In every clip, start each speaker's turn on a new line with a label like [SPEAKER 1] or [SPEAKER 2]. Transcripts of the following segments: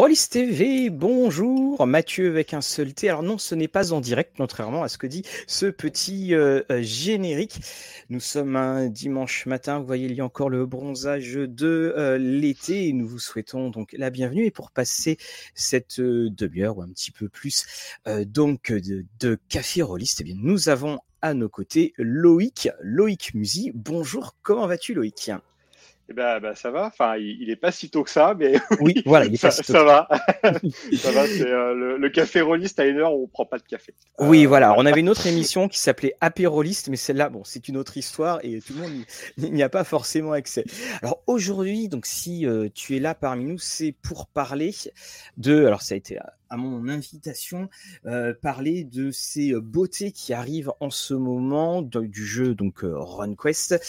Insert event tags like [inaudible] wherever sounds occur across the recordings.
[SPEAKER 1] Rollis TV, bonjour, Mathieu avec un seul T. Alors non, ce n'est pas en direct, contrairement à ce que dit ce petit euh, euh, générique. Nous sommes un dimanche matin, vous voyez, il y a encore le bronzage de euh, l'été nous vous souhaitons donc la bienvenue et pour passer cette demi-heure ou un petit peu plus donc de, Café Rollis, eh bien, nous avons à nos côtés Loïc, Loïc Musy. Bonjour, comment vas-tu Loïc?
[SPEAKER 2] Eh ben, ben, ça va. Enfin, il, n'est est pas si tôt que ça, mais
[SPEAKER 1] oui, [laughs] voilà, il est
[SPEAKER 2] ça,
[SPEAKER 1] pas
[SPEAKER 2] ça va. [laughs] ça va. C'est euh, le, café rolliste à une heure où on prend pas de café.
[SPEAKER 1] Oui, euh, voilà. On avait une autre émission qui s'appelait Apéroliste, mais celle-là, bon, c'est une autre histoire et tout le monde [laughs] n'y a pas forcément accès. Alors aujourd'hui, donc si euh, tu es là parmi nous, c'est pour parler de. Alors ça a été à mon invitation euh, parler de ces euh, beautés qui arrivent en ce moment du jeu donc euh, RunQuest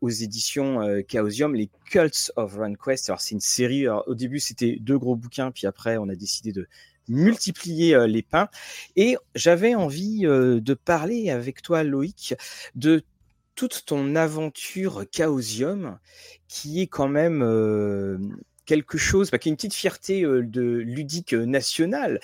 [SPEAKER 1] aux éditions Chaosium, les Cults of RunQuest. Alors c'est une série. au début c'était deux gros bouquins, puis après on a décidé de multiplier les pains. Et j'avais envie de parler avec toi, Loïc, de toute ton aventure Chaosium, qui est quand même quelque chose, bah, qui est une petite fierté de ludique nationale,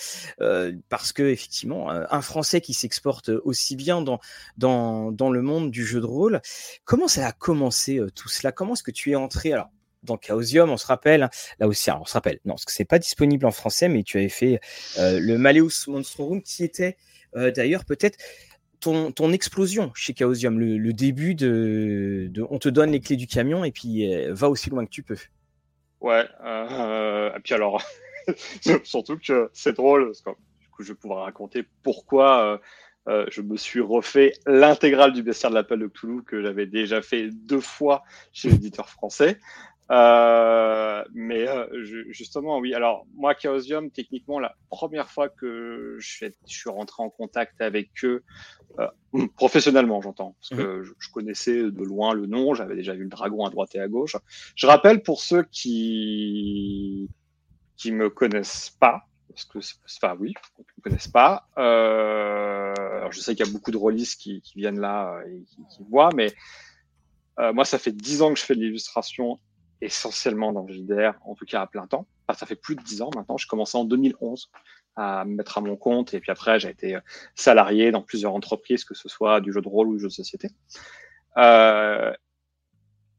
[SPEAKER 1] parce que effectivement, un Français qui s'exporte aussi bien dans, dans, dans le monde du jeu de rôle, comment ça a commencé tout cela? Comment est-ce que tu es entré? Alors dans Chaosium, on se rappelle, là aussi, on se rappelle, non, parce que c'est pas disponible en français, mais tu avais fait le Malleus Monstrum, qui était d'ailleurs peut-être ton, ton, explosion chez Chaosium, le, début de, on te donne les clés du camion et puis va aussi loin que tu peux.
[SPEAKER 2] Ouais, euh, et puis alors, [laughs] surtout que c'est drôle, parce que du coup, je vais pouvoir raconter pourquoi euh, euh, je me suis refait l'intégrale du bestiaire de l'appel de Cthulhu que j'avais déjà fait deux fois chez l'éditeur français. Euh, mais euh, justement, oui. Alors moi, Chaosium, techniquement, la première fois que je, je suis rentré en contact avec eux, euh, [clears throat] professionnellement, j'entends, parce que mhm. je, connaissais de loin le nom, j'avais déjà vu le dragon à droite et à gauche. Je rappelle pour ceux qui qui me connaissent pas, parce que enfin oui, qui me connaissent pas. Euh, alors je sais qu'il y a beaucoup de rôlistes qui, qui viennent là et qui, qui voient, mais moi, ça fait dix ans que je fais de l'illustration essentiellement dans le JDR, en tout cas à plein temps. ça fait plus de dix ans maintenant. Je commençais en 2011 à me mettre à mon compte et puis après j'ai été euh, salarié dans plusieurs entreprises, que ce soit du jeu de rôle ou du jeu de société. Euh,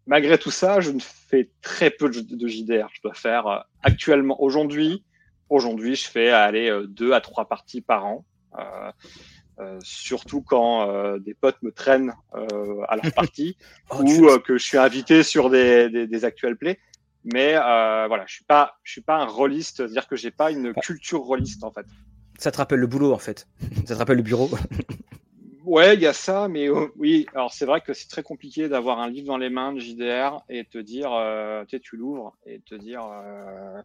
[SPEAKER 2] malgré tout ça, je ne fais très peu de JDR. Je dois faire euh, actuellement, aujourd'hui, aujourd'hui, je fais aller deux à trois parties par an. Euh, euh, surtout quand euh, des potes me traînent euh, à leur partie [laughs] oh, ou que je suis invité sur des, des, des actuels plays. Mais voilà, je suis pas, je suis pas un rôliste, c'est-à-dire que j'ai pas une culture rôliste en fait.
[SPEAKER 1] Ça te rappelle le boulot en fait. [laughs] Ça te rappelle le bureau. [laughs]
[SPEAKER 2] Ouais, il y a ça, mais oui. Alors c'est vrai que c'est très compliqué d'avoir un livre dans les mains de JDR et te dire, euh, tu l'ouvres et te dire, euh,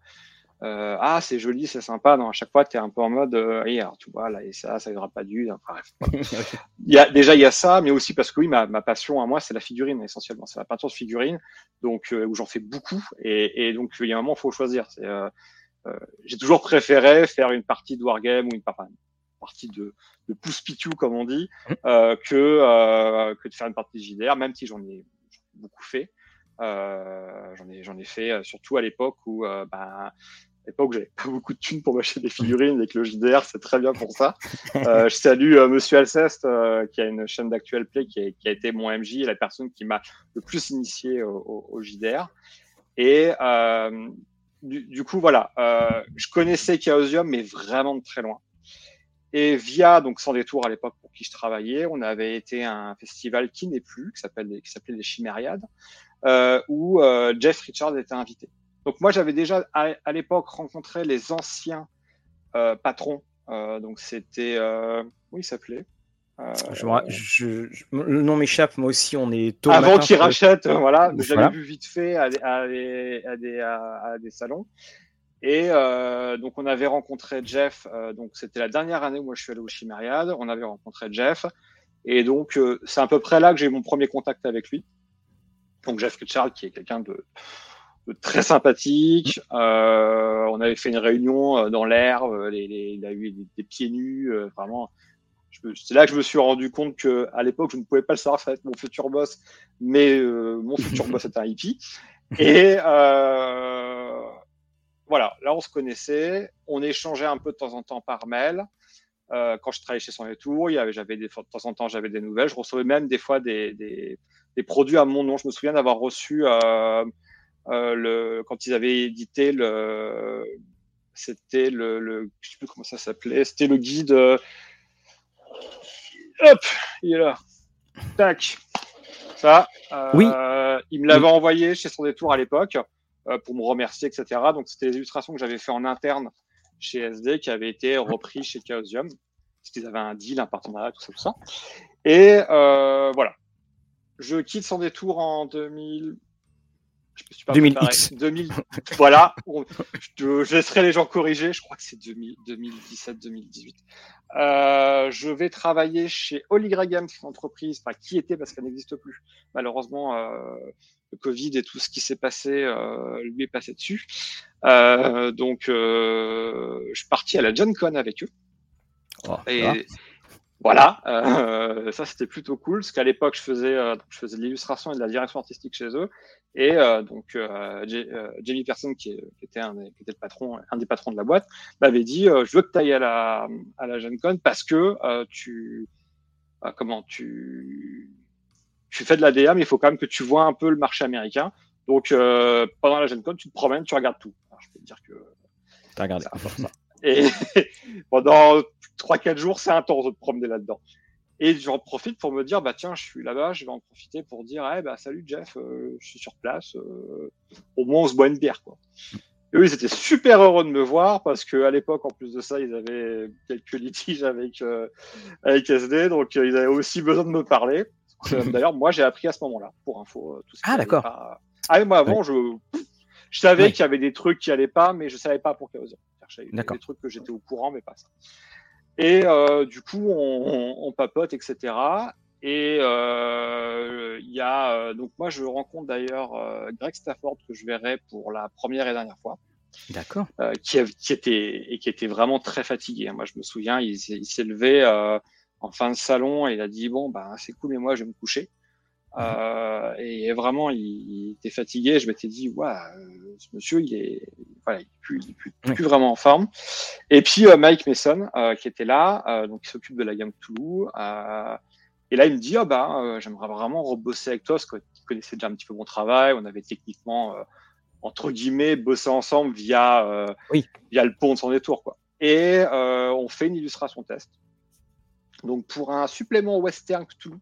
[SPEAKER 2] euh, ah c'est joli, c'est sympa. Non, à chaque fois tu es un peu en mode euh, alors, tu vois là et ça, ça ira pas dû. bref. [laughs] il y a déjà il y a ça, mais aussi parce que oui, ma, ma passion à moi c'est la figurine essentiellement, c'est la peinture de figurine, donc euh, où j'en fais beaucoup et, et donc il y a un moment il faut choisir. Euh, j'ai toujours préféré faire une partie de wargame ou une, partie de, de pouce pitou comme on dit mmh. que que de faire une partie de JDR, même si j'en ai, beaucoup fait. Euh, j'en ai j'en ai fait surtout à l'époque où euh, bah, l'époque, j'avais pas beaucoup de thunes pour m'acheter des figurines et que le JDR, c'est très bien pour ça. Euh, je salue euh, Monsieur Alceste, euh, qui a une chaîne d'actuel play, qui a, été mon MJ la personne qui m'a le plus initié au, au, JDR. Et euh, du, du, coup, voilà, je connaissais Chaosium, mais vraiment de très loin. Et via, donc sans détour à l'époque pour qui je travaillais, on avait été à un festival qui n'est plus, qui s'appelait les Chimériades, où Jeff Richards était invité. Donc moi, j'avais déjà à, l'époque rencontré les anciens euh, patrons. Euh, donc c'était, euh, oui, il s'appelait?
[SPEAKER 1] Euh, je, je, le nom m'échappe, moi aussi, on est
[SPEAKER 2] tôt Avant qu'ils rachètent, voilà, j'avais vu vite fait à, à, des, à, des, à des, salons. Et euh, donc on avait rencontré Jeff, donc c'était la dernière année où moi je suis allé au Chimériade, on avait rencontré Jeff, et donc c'est à peu près là que j'ai eu mon premier contact avec lui. Donc Jeff Richard, qui est quelqu'un de très sympathique. Euh, on avait fait une réunion euh, dans l'herbe, euh, les, les, il a eu des, pieds nus, euh, vraiment. C'est là que je me suis rendu compte que à l'époque, je ne pouvais pas le savoir, ça va être mon futur boss, mais mon futur [laughs] boss était un hippie. Et voilà, là on se connaissait, on échangeait un peu de temps en temps par mail. Euh, quand je travaillais chez Son Tour, il y avait, j'avais des, de temps en temps, j'avais des nouvelles. Je recevais même des fois des, des, des produits à mon nom. Je me souviens d'avoir reçu euh, euh, le, quand ils avaient édité le, c'était le, le, je sais plus comment ça s'appelait, c'était le guide. Euh, hop, il est là. Tac. Ça. Euh,
[SPEAKER 1] oui.
[SPEAKER 2] Il me l'avait envoyé chez Son Détour à l'époque euh, pour me remercier, etc. Donc c'était des illustrations que j'avais fait en interne chez SD qui avaient été repris chez Chaosium parce qu'ils avaient un deal, un partenariat, tout ça, tout ça. Et euh, voilà. Je quitte Sans Détour en 2000.
[SPEAKER 1] Je me suis pas 2000X.
[SPEAKER 2] 2000. [laughs] voilà. Je, je, laisserai les gens corriger. Je crois que c'est 2017-2018. Euh, je vais travailler chez Holy Games, entreprise, enfin, qui était parce qu'elle n'existe plus. Malheureusement, euh, le Covid et tout ce qui s'est passé euh, lui est passé dessus. Euh, donc, euh, je suis parti à la John Con avec eux.
[SPEAKER 1] Oh, et,
[SPEAKER 2] voilà, euh, ça c'était plutôt cool, parce qu'à l'époque je faisais, euh, je faisais de l'illustration et de la direction artistique chez eux, et euh, donc euh, Jamie Person qui, qui, était un, qui était le patron, un des patrons de la boîte, m'avait dit je veux que tu ailles à la à la GenCon parce que tu comment tu tu fais de la DA, mais il faut quand même que tu vois un peu le marché américain. Donc pendant la GenCon, tu te promènes, tu regardes tout. Alors, je peux te dire que
[SPEAKER 1] T'as regardé.
[SPEAKER 2] Ça. Et [laughs] pendant 3-4 jours, c'est intense de promener là-dedans. Et j'en profite pour me dire, bah tiens, je suis là-bas, je vais en profiter pour dire, eh bah salut Jeff, euh, je suis sur place, euh, au moins on se boit une bière, quoi. Et eux, ils étaient super heureux de me voir parce que à l'époque, en plus de ça, ils avaient quelques litiges avec euh, avec SD, donc ils avaient aussi besoin de me parler. [laughs] D'ailleurs, moi, j'ai appris à ce moment-là, pour info.
[SPEAKER 1] Tout ce ah d'accord.
[SPEAKER 2] Pas... Ah moi avant, je je savais qu'il y avait des trucs qui allaient pas, mais je savais pas pour quelle raison. Des trucs que j'étais au courant, mais pas ça. Et euh, du coup, on, on, papote, etc. Et euh, il y a euh, donc moi, je rencontre d'ailleurs euh, Greg Stafford que je verrai pour la première et dernière fois.
[SPEAKER 1] D'accord.
[SPEAKER 2] Euh, qui, qui, était et qui était vraiment très fatigué. Moi, je me souviens, il, il s'est levé en fin de salon et il a dit bon, bah c'est cool, mais moi, je vais me coucher. Euh, et vraiment, il, était fatigué. Je m'étais dit, euh, ce monsieur, il est, voilà, il est plus, il est plus, plus, vraiment en forme. Et puis euh, Mike Mason, euh, qui était là, euh, donc qui s'occupe de la gamme Toulouse. et là, il me dit, oh, bah, j'aimerais vraiment rebosser avec toi, parce que tu connaissais déjà un petit peu mon travail. On avait techniquement, entre guillemets, bossé ensemble via,
[SPEAKER 1] oui.
[SPEAKER 2] via le pont de son détour, quoi. Et on fait une illustration test. Donc pour un supplément western Cthulhu,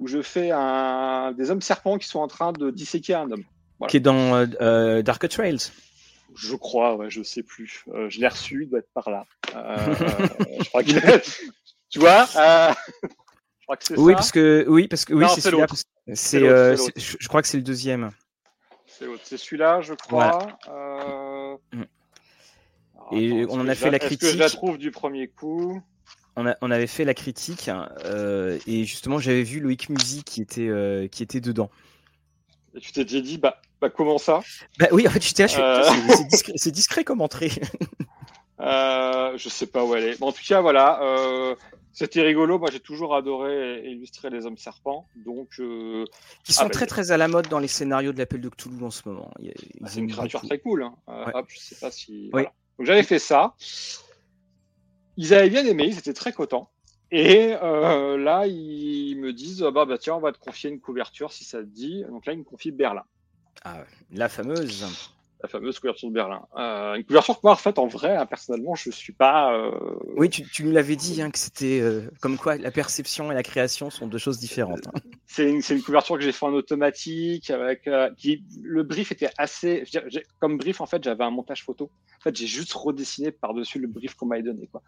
[SPEAKER 2] où je fais un, des hommes serpents qui sont en train de disséquer un homme.
[SPEAKER 1] Voilà. Qui est dans euh, euh Dark Trails.
[SPEAKER 2] Je crois, ouais, je sais plus. Euh, je l'ai reçu, il doit être par là. Euh, [laughs] je crois qu'il Tu vois
[SPEAKER 1] Je crois que c'est oui, ça. Parce que, oui, parce que oui, c'est celui-là. C'est, je crois que c'est le deuxième.
[SPEAKER 2] C'est l'autre. C'est celui-là, je crois.
[SPEAKER 1] Mm. Et on en a fait la critique. Est-ce
[SPEAKER 2] que je la trouve du premier coup
[SPEAKER 1] on, avait fait la critique euh, et justement j'avais vu Loïc Musi qui était, euh, qui était dedans.
[SPEAKER 2] Et tu t'es dit, bah, bah, comment ça?
[SPEAKER 1] Bah oui, en fait, j'étais là, euh. c'est discret, comme entrée. [laughs]
[SPEAKER 2] je sais pas où elle est. en tout cas, voilà. C'était rigolo. Moi, j'ai toujours adoré illustrer les hommes serpents. Donc,
[SPEAKER 1] Qui sont ah, bah, très très à la mode dans les scénarios de l'appel de Cthulhu en ce moment.
[SPEAKER 2] C'est une créature très cool. Hein. Hop, je sais pas si. Donc j'avais fait ça. Ils avaient bien aimé, ils étaient très contents. Et euh, là, ils me disent bah, bah, tiens, on va te confier une couverture si ça te dit. Donc là, ils me confient Berlin.
[SPEAKER 1] Ah, la fameuse.
[SPEAKER 2] La fameuse couverture de Berlin. Euh, une couverture que moi, en fait, en vrai, hein, personnellement, je suis pas. Euh...
[SPEAKER 1] Oui, tu, tu nous l'avais dit, hein, que c'était euh, comme quoi la perception et la création sont deux choses différentes. Hein.
[SPEAKER 2] C'est une, une, couverture que j'ai fait en automatique, avec qui le brief était assez. Comme brief, en fait, j'avais un montage photo. En fait, j'ai juste redessiné par-dessus le brief qu'on m'avait donné. Quoi.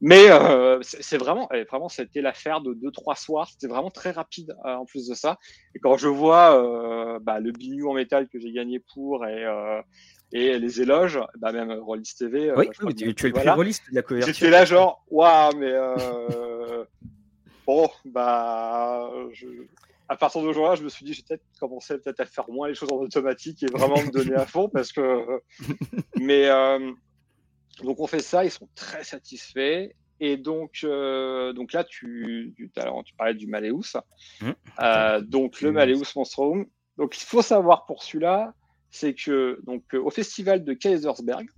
[SPEAKER 2] Mais euh, c'est vraiment, eh, vraiment, c'était l'affaire de deux trois soirs. C'était vraiment très rapide euh, en plus de ça. Et quand je vois euh, bah, le bignou en métal que j'ai gagné pour et euh, et les éloges, bah même Rollis TV.
[SPEAKER 1] Euh, oui, oui tu, tu, es le voilà, plus de la couverture.
[SPEAKER 2] J'étais là genre, waouh, mais [laughs] bon, bah, je... à partir de jour-là, je me suis dit, j'ai peut-être commencé peut-être à faire moins les choses en automatique et vraiment me donner à fond parce que, [laughs] mais donc on fait ça, ils sont très satisfaits. Et donc, euh, donc là, tu, tu, tu parlais du Maleus. Mmh. Euh, donc le Maleus Monstrum. Donc il faut savoir pour celui-là, c'est que donc au festival de Kaisersberg,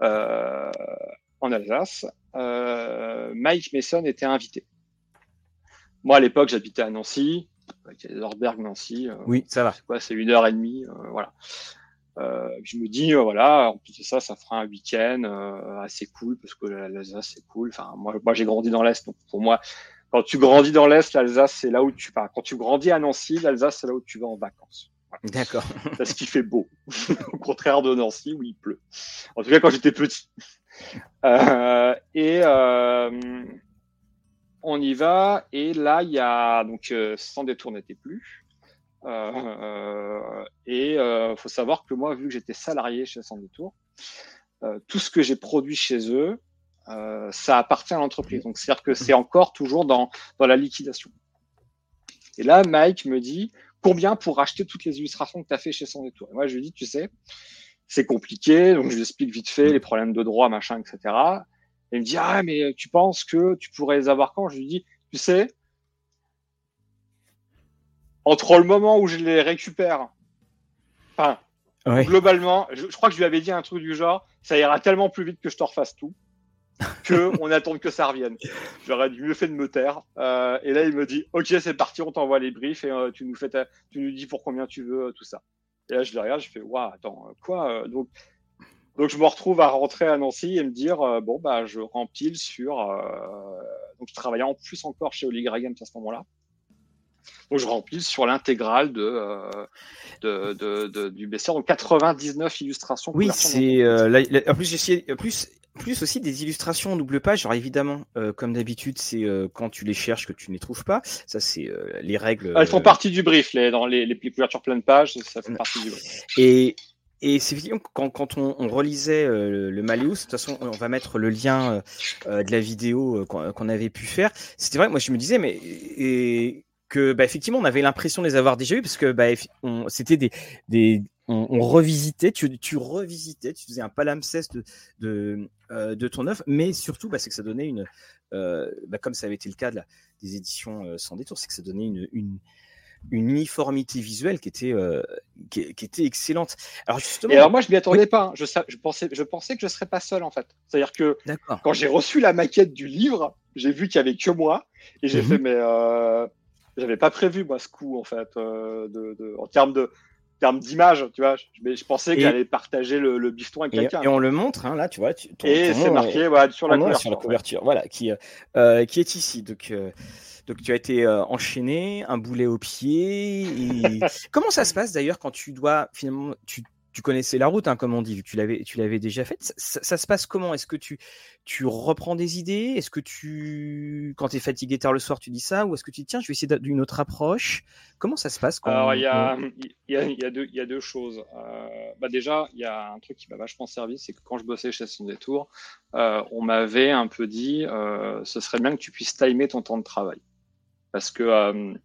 [SPEAKER 2] en Alsace, Mike Mason était invité. Moi, à l'époque, j'habitais à Nancy, Lorberg, Nancy.
[SPEAKER 1] oui, ça va.
[SPEAKER 2] C'est quoi C'est une heure et demie, voilà. Euh, je me dis, euh, voilà, en plus de ça, ça fera un week-end euh, assez cool parce que l'Alsace, c'est cool. Enfin, moi, moi j'ai grandi dans l'Est, donc pour moi, quand tu grandis dans l'Est, l'Alsace, c'est là où tu pars. Quand tu grandis à Nancy, l'Alsace, c'est là où tu vas en vacances.
[SPEAKER 1] D'accord. [laughs]
[SPEAKER 2] Parce qu'il fait beau, [laughs] au contraire de Nancy où il pleut. En tout cas, quand j'étais petit. Euh, et euh, on y va. Et là, il y a donc sans détour n'était plus. Euh, et il euh, faut savoir que moi, vu que j'étais salarié chez Sans Détour, euh, tout ce que j'ai produit chez eux, ça appartient à l'entreprise. Donc, c'est-à-dire que c'est encore toujours dans, dans la liquidation. Et là, Mike me dit combien pour acheter toutes les illustrations que tu as fait chez Sans Détour? Et moi, je lui dis, tu sais, c'est compliqué. Donc, je lui explique vite fait les problèmes de droit, machin, etc. Et il me dit, ah, mais tu penses que tu pourrais les avoir quand? Je lui dis, tu sais, entre le moment où je les récupère, enfin, globalement, je, crois que je lui avais dit un truc du genre, ça ira tellement plus vite que je te refasse tout, que [laughs] on attend que ça revienne. J'aurais mieux fait de me taire. Euh, et là, il me dit, ok, c'est parti, on t'envoie les briefs et euh, tu nous fais, tu nous dis pour combien tu veux, euh, tout ça. Et là, je le regarde, je fais, waouh, attends, quoi Donc, donc je me retrouve à rentrer à Nancy et me dire, bon bah, je rempile sur. donc, je travaillais en plus encore chez Oli Games à ce moment-là. Donc je remplis sur l'intégrale de, euh, de, de, du bestiaire. Donc 99 illustrations.
[SPEAKER 1] Oui, c'est euh, en plus j'ai essayé plus plus aussi des illustrations en double page. Alors évidemment, euh, comme d'habitude, c'est quand tu les cherches que tu ne les trouves pas. Ça, c'est les règles.
[SPEAKER 2] Elles font partie du brief, les, dans les, les couvertures pleine page, ça fait partie du brief.
[SPEAKER 1] Et, et c'est effectivement quand, quand on, on, relisait le, le Malleus, de toute façon, on va mettre le lien de la vidéo qu'on avait pu faire. C'était vrai, moi je me disais, mais et, que bah, effectivement on avait l'impression de les avoir déjà vus parce que bah, c'était des, des on, revisitait, tu, tu, revisitais, tu faisais un palimpseste de, de, euh, de ton œuvre, mais surtout bah, c'est que ça donnait une, euh, bah, comme ça avait été le cas de la, des éditions euh, sans détour, c'est que ça donnait une, une, une uniformité visuelle qui était, qui, qui, était excellente.
[SPEAKER 2] Alors justement, Et alors moi je m'y attendais pas. Hein. Je, je, pensais, je pensais que je serais pas seul en fait. C'est-à-dire que quand j'ai reçu la maquette du livre, j'ai vu qu'il y avait que moi et j'ai mmh fait mais j'avais pas prévu moi ce coup en fait euh, de, de, en termes de termes d'image, tu vois. Je pensais que j'allais partager le, le bifton avec quelqu'un.
[SPEAKER 1] Et on le montre, hein, là, tu vois. Tu,
[SPEAKER 2] et c'est marqué voilà, sur, la couverture,
[SPEAKER 1] sur la couverture. Voilà, qui, euh, qui est ici. Donc, euh, donc tu as été euh, enchaîné, un boulet au pied. Et... [laughs] Comment ça se passe d'ailleurs quand tu dois finalement, tu tu connaissais la route, hein, comme on dit, vu que tu l'avais, tu l'avais déjà faite. Ça, se passe comment? Est-ce que tu, tu reprends des idées? Est-ce que tu, quand tu es fatigué tard le soir, tu dis ça? Ou est-ce que tu dis, tiens, je vais essayer d'une autre approche? Comment ça se passe
[SPEAKER 2] Alors, il y a, y, a, y, a deux, y a deux choses. Euh, bah déjà, il y a un truc qui m'a vachement servi, c'est que quand je bossais chez Son Détour, euh, on m'avait un peu dit, euh, ce serait bien que tu puisses timer ton temps de travail. Parce que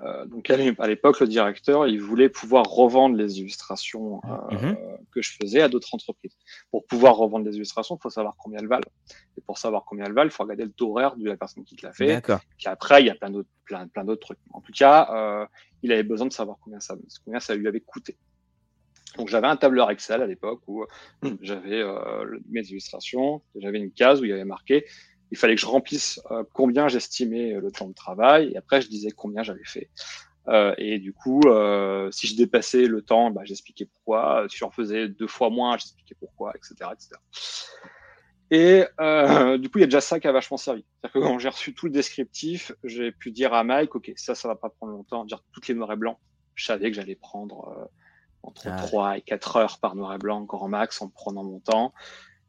[SPEAKER 2] euh, euh, donc à l'époque, le directeur, il voulait pouvoir revendre les illustrations euh, mhm. que je faisais à d'autres entreprises. Pour pouvoir revendre les illustrations, il faut savoir combien elles valent. Et pour savoir combien elles valent, il faut regarder le taux horaire de la personne qui te l'a fait. Puis après, il y a plein d'autres, plein, plein d'autres trucs. En tout cas, euh, il avait besoin de savoir combien ça, combien ça lui avait coûté. Donc j'avais un tableur Excel à l'époque où j'avais mes illustrations, j'avais une case où il y avait marqué il fallait que je remplisse euh, combien j'estimais le temps de travail et après je disais combien j'avais fait. Euh, et du coup, euh, si je dépassais le temps, bah, j'expliquais pourquoi. Si j'en faisais deux fois moins, j'expliquais pourquoi, etc., etc. Et euh, du coup, il y a déjà ça qui a vachement servi. C'est-à-dire que quand j'ai reçu tout le descriptif, j'ai pu dire à Mike, ok, ça, ça va pas prendre longtemps. Dire toutes les noirs et blancs. Je savais que j'allais prendre euh, entre ah. 3 et 4 heures par noir et blanc, grand max, en prenant mon temps.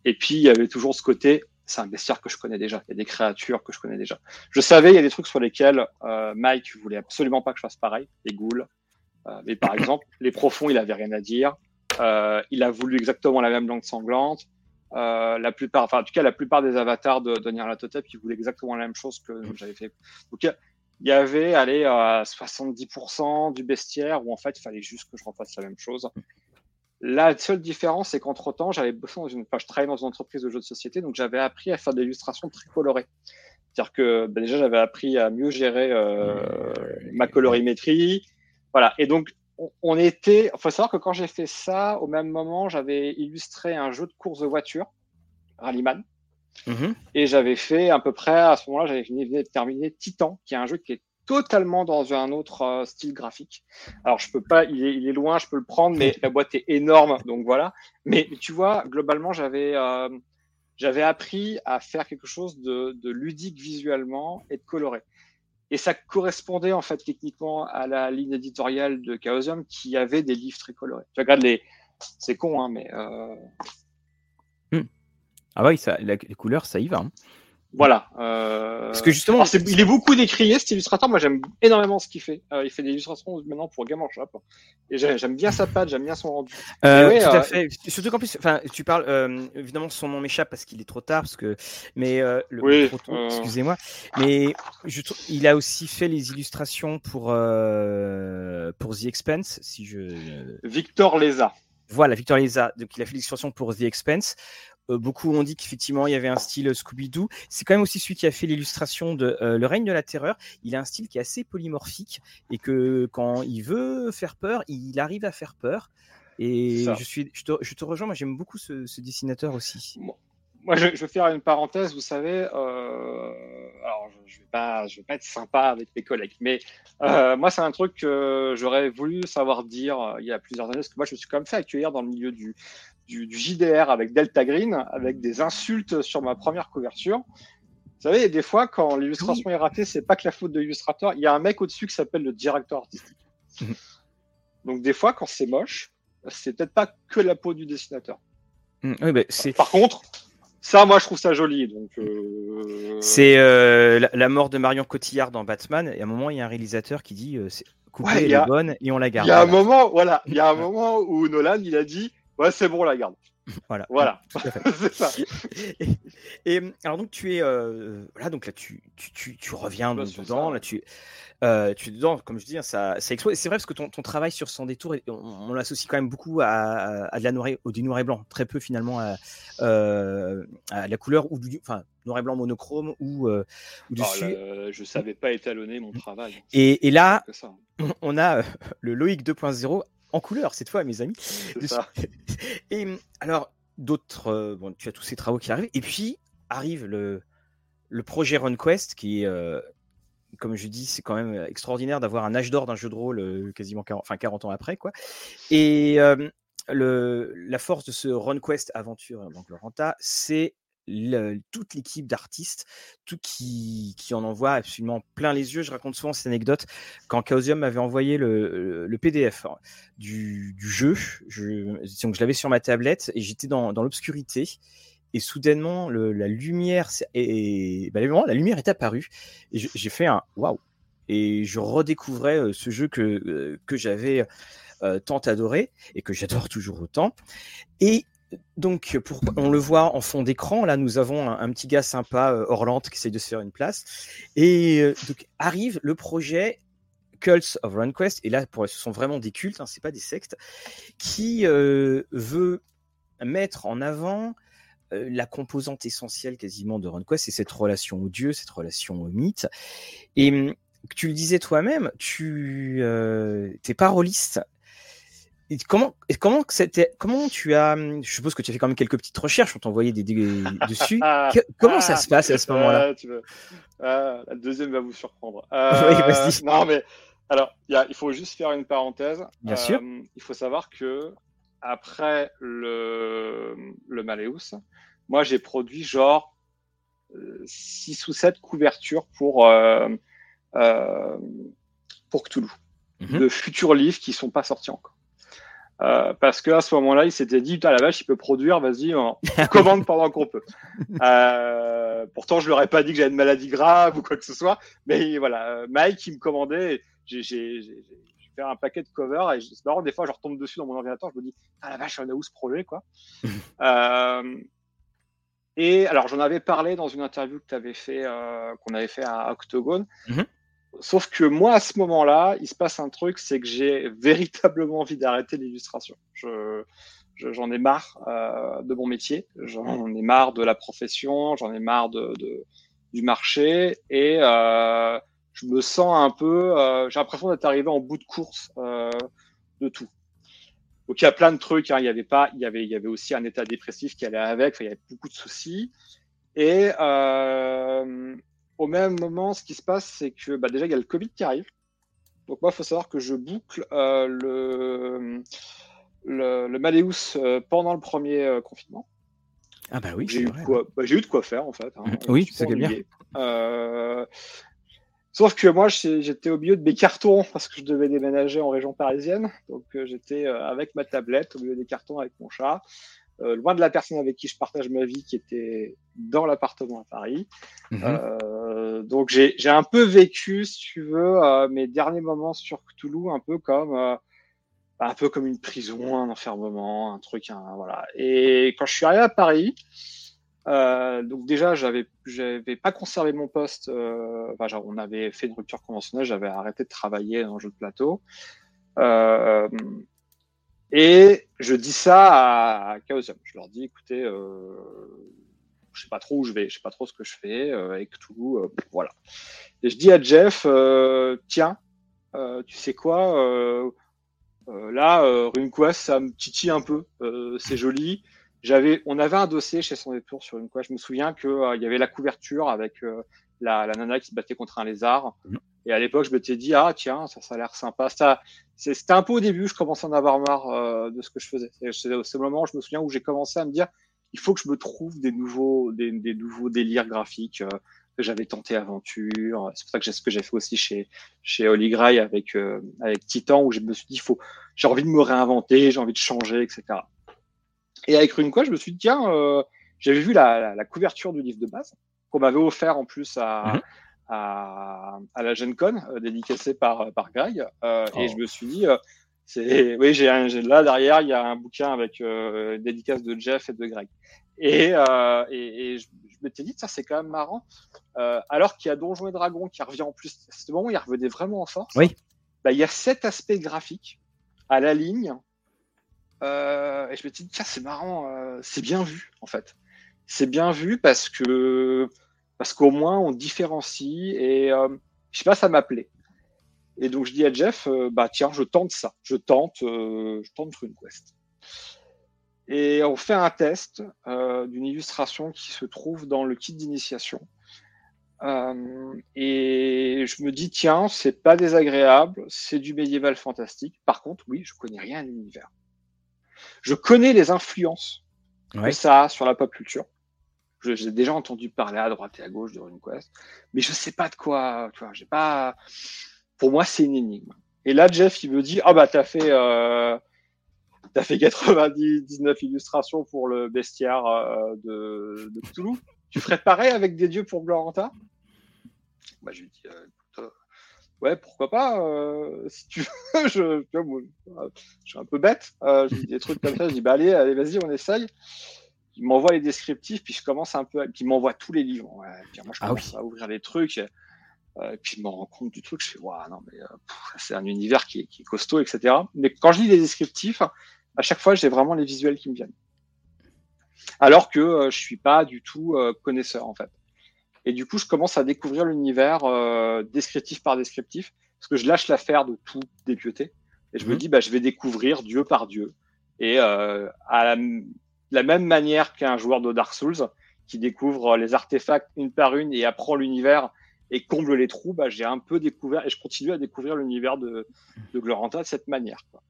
[SPEAKER 2] Et puis, il y avait toujours ce côté, c'est un bestiaire que je connais déjà. Il y a des créatures que je connais déjà. Je savais, il y a des trucs sur lesquels euh, Mike voulait absolument pas que je fasse pareil. Les ghouls. Euh, mais par [coughs] exemple, les profonds, il avait rien à dire. Euh, il a voulu exactement la même langue sanglante. Euh, la plupart, enfin, en tout cas, la plupart des avatars de, de Nyarlathotep, ils voulaient exactement la même chose que j'avais fait. Donc, il y avait, allez, à 70% du bestiaire où en fait, il fallait juste que je refasse la même chose. La seule différence, c'est qu'entre-temps, j'avais bossé dans une, enfin, je travaillais dans une entreprise de jeux de société, donc j'avais appris à faire des illustrations très colorées. C'est-à-dire que ben, déjà, j'avais appris à mieux gérer euh, ma colorimétrie. Voilà. Et donc, on, était. Il faut savoir que quand j'ai fait ça, au même moment, j'avais illustré un jeu de course de voiture, Rallyman. Mhm. Et j'avais fait à peu près, à ce moment-là, j'avais fini de terminer Titan, qui est un jeu qui est totalement dans un autre euh, style graphique. Alors je peux pas, il est, loin, je peux le prendre, mais la boîte est énorme, donc voilà. Mais tu vois, globalement, j'avais euh, appris à faire quelque chose de, de, ludique visuellement et de coloré. Et ça correspondait en fait techniquement à la ligne éditoriale de Chaosium qui avait des livres très colorés. Tu regardes les, c'est con, hein, mais. Euh...
[SPEAKER 1] Hmm. Ah oui, ça, les couleurs, ça y va. Hein.
[SPEAKER 2] Voilà. Euh...
[SPEAKER 1] Parce que justement,
[SPEAKER 2] il est beaucoup décrié cet illustrateur. Moi, j'aime énormément ce qu'il fait. Euh, il fait des illustrations maintenant pour Game Shop. Et j'aime bien sa patte, j'aime bien son rendu.
[SPEAKER 1] Euh, tout à euh, fait. Surtout qu'en plus, enfin, tu parles. Euh, évidemment, son nom m'échappe parce qu'il est trop tard, parce que. Mais le
[SPEAKER 2] oui,
[SPEAKER 1] excusez-moi. Mais je, il a aussi fait les illustrations pour pour The Expense, si je.
[SPEAKER 2] Victor Leza.
[SPEAKER 1] Voilà, Victor Leza. Donc, il a fait l'illustration pour The Expense. Euh, beaucoup ont dit qu'effectivement il y avait un style euh, Scooby-Doo. C'est quand même aussi celui qui a fait l'illustration de euh, Le règne de la terreur. Il a un style qui est assez polymorphique et que quand il veut faire peur, il arrive à faire peur. Et je, suis, je, te, rejoins, moi j'aime beaucoup ce, dessinateur aussi.
[SPEAKER 2] Moi, je, je, vais faire une parenthèse, vous savez, alors je ne vais, pas, je vais pas être sympa avec mes collègues, mais moi c'est un truc que j'aurais voulu savoir dire il y a plusieurs années, parce que moi je me suis quand même fait accueillir dans le milieu du, du, JDR avec Delta Green, avec des insultes sur ma première couverture. Vous savez, des fois, quand l'illustration est ratée, c'est pas que la faute de l'illustrateur. Il y a un mec au-dessus qui s'appelle le directeur artistique. [laughs] Donc, des fois, quand c'est moche, c'est peut-être pas que la peau du dessinateur.
[SPEAKER 1] Oui, bah, c'est...
[SPEAKER 2] Par contre, ça, moi, je trouve ça joli. Donc, euh,
[SPEAKER 1] c'est euh, la, mort de Marion Cotillard dans Batman. Et à un moment, il y a un réalisateur qui dit euh, c'est coupée, elle est bonne et on la garde.
[SPEAKER 2] Il y a un moment, voilà, il y a un [laughs] moment où Nolan, il a dit Ouais, c'est bon, la garde. [laughs]
[SPEAKER 1] Voilà.
[SPEAKER 2] Voilà. [laughs] [laughs]
[SPEAKER 1] c'est ça. Et, alors donc tu es euh, là donc là tu tu, tu, tu reviens dedans là tu euh, tu es dedans comme je dis hein, ça ça explose. C'est vrai parce que ton, ton travail sur Sans détour on, on l'associe quand même beaucoup à, à, de la noir et, au du noir et blanc très peu finalement à, euh, à la couleur ou du enfin noir et blanc monochrome ou, euh, ou
[SPEAKER 2] oh, je savais pas étalonner mon travail.
[SPEAKER 1] Et, et là on a euh, le Loïc 2.0 en couleur cette fois, mes amis. [laughs] Et alors, d'autres, euh, bon, tu as tous ces travaux qui arrivent, et puis arrive le, le projet RunQuest qui est, euh, comme je dis, c'est quand même extraordinaire d'avoir un âge d'or d'un jeu de rôle euh, quasiment 40, enfin 40 ans après, quoi. Et le, la force de ce RunQuest aventure, donc le Renta, c'est toute l'équipe d'artistes, tout qui, qui, en envoie absolument plein les yeux. Je raconte souvent cette anecdote quand Chaosium m'avait envoyé le, le PDF du, du, jeu. Je, donc je l'avais sur ma tablette et j'étais dans, dans l'obscurité. Et soudainement, la lumière est, bah, la lumière est apparue et j'ai fait un waouh. Et je redécouvrais ce jeu que, que j'avais tant adoré et que j'adore toujours autant. Et donc, on le voit en fond d'écran. Là, nous avons un, petit gars sympa, euh, Orlante, qui essaye de se faire une place. Et euh, donc, arrive le projet Cults of RunQuest. Et là, ce sont vraiment des cultes, hein, c'est pas des sectes, qui euh, veut mettre en avant la composante essentielle quasiment de RunQuest, c'est cette relation au dieu, cette relation au mythe. Et hum, tu le disais toi-même, tu es paroliste comment, comment, comment tu as, je suppose que tu as fait quand même quelques petites recherches, on t'envoyait des, des dessus. [laughs] comment ça se passe à ce moment-là?
[SPEAKER 2] ah, La deuxième va vous surprendre. Euh, [laughs] non, mais alors, il faut juste faire une parenthèse.
[SPEAKER 1] Bien sûr.
[SPEAKER 2] Euh, il faut savoir que après le, le Maléus, moi j'ai produit genre 6 ou 7 couvertures pour, euh, pour Cthulhu. Mhm. De futurs livres qui sont pas sortis encore. Euh, parce qu'à ce moment-là, il s'était dit, à la vache, il peut produire, vas-y, on [laughs] commande pendant qu'on peut. Euh, pourtant, je leur ai pas dit que j'avais une maladie grave ou quoi que ce soit, mais voilà, Mike, il me commandait, j'ai fait un paquet de covers et c'est marrant, des fois, je retombe dessus dans mon ordinateur, je me dis, ah la vache, on a où ce projet, quoi? [laughs] euh, et alors, j'en avais parlé dans une interview que tu avais fait, euh, qu'on avait fait à Octogone. Mm-hmm. Sauf que moi, à ce moment-là, il se passe un truc, c'est que j'ai véritablement envie d'arrêter l'illustration. Je, j'en ai marre euh, de mon métier, j'en ai marre de la profession, j'en ai marre de, de du marché et euh, je me sens un peu, euh, j'ai l'impression d'être arrivé en bout de course. Euh, de tout. Donc il y a plein de trucs. Hein. Il y avait pas, il y avait, il y avait aussi un état dépressif qui allait avec. il y avait beaucoup de soucis. Et euh, au même moment, ce qui se passe, c'est que bah, déjà il y a le Covid qui arrive. Donc moi, il faut savoir que je boucle euh, le, le, euh, pendant le premier euh, confinement.
[SPEAKER 1] Ah bah oui,
[SPEAKER 2] j'ai eu, quoi... bah, eu, de quoi faire en fait. Hein. [laughs]
[SPEAKER 1] Oui, c'est bien.
[SPEAKER 2] Sauf que moi, j'étais au milieu de mes cartons parce que je devais déménager en région parisienne. Donc, j'étais avec ma tablette au milieu des cartons avec mon chat, euh, loin de la personne avec qui je partage ma vie qui était dans l'appartement à Paris. Mmh. Euh, donc, j'ai un peu vécu, si tu veux, mes derniers moments sur Cthulhu un peu comme un peu comme une prison, un enfermement, un truc, un, voilà. Et quand je suis arrivé à Paris, euh, donc déjà, j'avais, j'avais pas conservé mon poste. Euh, on avait fait une rupture conventionnelle, j'avais arrêté de travailler dans le jeu de plateau. Euh, et je dis ça à, Chaosium. Je leur dis, écoutez, euh, je sais pas trop où je vais, je sais pas trop ce que je fais euh, avec tout, euh, voilà. Et je dis à Jeff, tiens, tu sais quoi, là, RuneQuest, ça me titille un peu, c'est joli j'avais, on avait un dossier chez son détour sur une quoi. Je me souviens que euh, il y avait la couverture avec euh, la, la, nana qui se battait contre un lézard. Mhm. Et à l'époque, je m'étais dit ah tiens, ça, ça a l'air sympa. Ça, c'était un peu au début, je commençais à en avoir marre euh, de ce que je faisais. C'est ce moment, je me souviens où j'ai commencé à me dire il faut que je me trouve des nouveaux, des, des nouveaux délires graphiques que j'avais tenté aventure. C'est pour ça que j'ai ce que j'ai fait aussi chez chez Holy Grail avec avec Titan où je me suis dit il faut, j'ai envie de me réinventer, j'ai envie de changer, etc. Et avec RuneQuest, je me suis dit, tiens, euh, j'avais vu la, la, couverture du livre de base, qu'on m'avait offert en plus à, mhm. à, à, la Gen Con, euh, dédicacée par, par Greg. Euh, Et je oh. me suis dit, euh, c'est, [laughs] oui, j'ai là derrière, il y a un bouquin avec euh, dédicace de Jeff et de Greg. Et, et, et je, je m'étais dit, ça c'est quand même marrant. alors qu'il y a Donjons et Dragons qui revient en plus, à ce moment, il revenait vraiment en force.
[SPEAKER 1] Oui.
[SPEAKER 2] Bah, il y a cet aspect graphique à la ligne euh, et je me dis, tiens, c'est marrant, euh, c'est bien vu, en fait. C'est bien vu parce que parce qu'au moins on différencie et euh, je sais pas, ça m'appelait. Et donc je dis à Jeff, bah tiens, je tente ça, je tente, je tente quest Et on fait un test d'une illustration qui se trouve dans le kit d'initiation. et je me dis, tiens, c'est pas désagréable, c'est du médiéval fantastique. Par contre, oui, je connais rien à l'univers. Je connais les influences que ça a sur la pop culture. J'ai déjà entendu parler à droite et à gauche de RuneQuest, mais je sais pas de quoi. Tu vois, j'ai pas. Pour moi, c'est une énigme. Et là, Jeff, il me dit, ah bah t'as fait, euh, t'as fait 99 illustrations pour le bestiaire euh, de, de Cthulhu. Tu ferais pareil avec des dieux pour Gloranta Bah je lui dis, euh, ouais, pourquoi pas, euh, si tu veux, [laughs] je, je, suis un peu bête, euh, je dis des trucs comme ça, je dis, bah allez, allez, vas-y, on essaye. Il m'envoie les descriptifs, puis je commence un peu, puis il m'envoie tous les livres. Ouais, puis moi, je ah commence à ouvrir les trucs, euh, puis je me rends compte du truc, je fais, waouh, non, mais euh, c'est un univers qui est, qui est, costaud, etc. Mais quand je lis les descriptifs, à chaque fois, j'ai vraiment les visuels qui me viennent. Alors que euh, je suis pas du tout euh, connaisseur, en fait. Et du coup, je commence à découvrir l'univers euh, descriptif par descriptif, parce que je lâche l'affaire de tout dépioter. Et je me mhm. dis, bah, je vais découvrir Dieu par Dieu. Et euh, à la, même manière qu'un joueur de Dark Souls qui découvre les artefacts une par une et apprend l'univers et comble les trous, bah, j'ai un peu découvert et je continue à découvrir l'univers de, de Gloranta de cette manière. Quoi.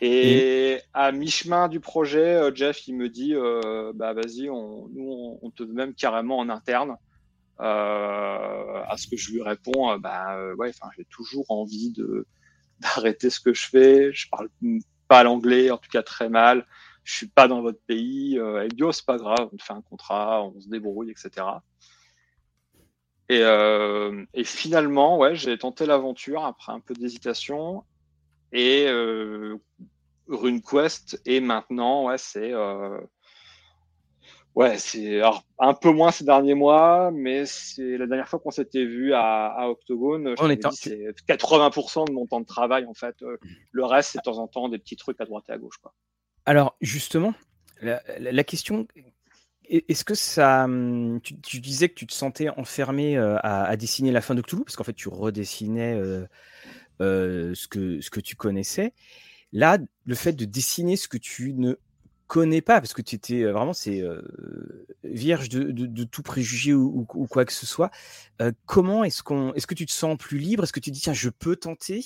[SPEAKER 2] Et, à mi-chemin du projet, euh, Jeff, il me dit, euh, bah vas-y, on, nous, on, te veut même carrément en interne. Euh, à ce que je lui réponds, euh, bah ouais, j'ai toujours envie de d'arrêter ce que je fais. Je parle pas l'anglais, en tout cas très mal. Je suis pas dans votre pays. Euh, et Dieu, c'est pas grave, on te fait un contrat, on se débrouille, etc. Et, euh, et finalement, ouais, j'ai tenté l'aventure après un peu d'hésitation et euh, RuneQuest et maintenant ouais c'est euh, ouais c'est un peu moins ces derniers mois mais c'est la dernière fois qu'on s'était vu à, à Octogone c'est 80% de mon temps de travail en fait euh, le reste c'est de temps en temps des petits trucs à droite et à gauche quoi
[SPEAKER 1] alors justement la, question est-ce que ça. Hum, tu, disais que tu te sentais enfermé à, à, dessiner la fin de Cthulhu, parce qu'en fait, tu redessinais ce, que, ce que tu connaissais. Là, le fait de dessiner ce que tu ne connais pas, parce que tu étais vraiment vierge de, tout préjugé ou, quoi que ce soit. comment est-ce est-ce que tu te sens plus libre? Est-ce que tu dis tiens, je peux tenter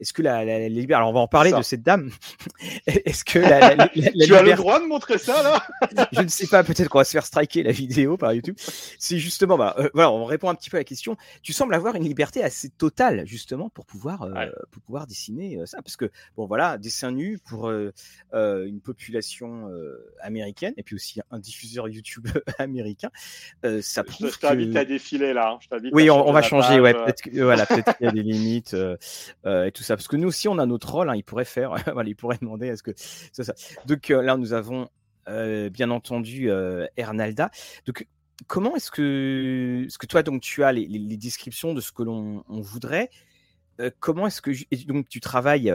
[SPEAKER 1] est-ce que la, la, la, Alors, on va en parler de cette dame. [laughs] Est-ce que la, la [laughs]
[SPEAKER 2] Tu as le droit de montrer ça, là [laughs]
[SPEAKER 1] Je ne sais pas, peut-être qu'on va se faire striker la vidéo par YouTube. C'est justement, bah, euh, voilà, on répond un petit peu à la question. Tu sembles avoir une liberté assez totale, justement, pour pouvoir, euh, pour pouvoir dessiner euh, ça. Parce que, bon, voilà, dessin nu pour une population américaine et puis aussi un diffuseur YouTube américain, ça prouve
[SPEAKER 2] je t'invite à défiler, là. Hein. Je
[SPEAKER 1] oui, on, on va changer, ouais. Peut-être voilà, peut qu'il y a des limites et tout ça parce que nous aussi on a notre rôle. Hein, il pourrait faire, [laughs] voilà, il pourrait demander est-ce que ça, ça. Donc euh, là nous avons euh, bien entendu euh, Hernalda. Donc comment est-ce que, ce que toi donc tu as les, les, descriptions de ce que l'on voudrait comment est-ce que donc tu travailles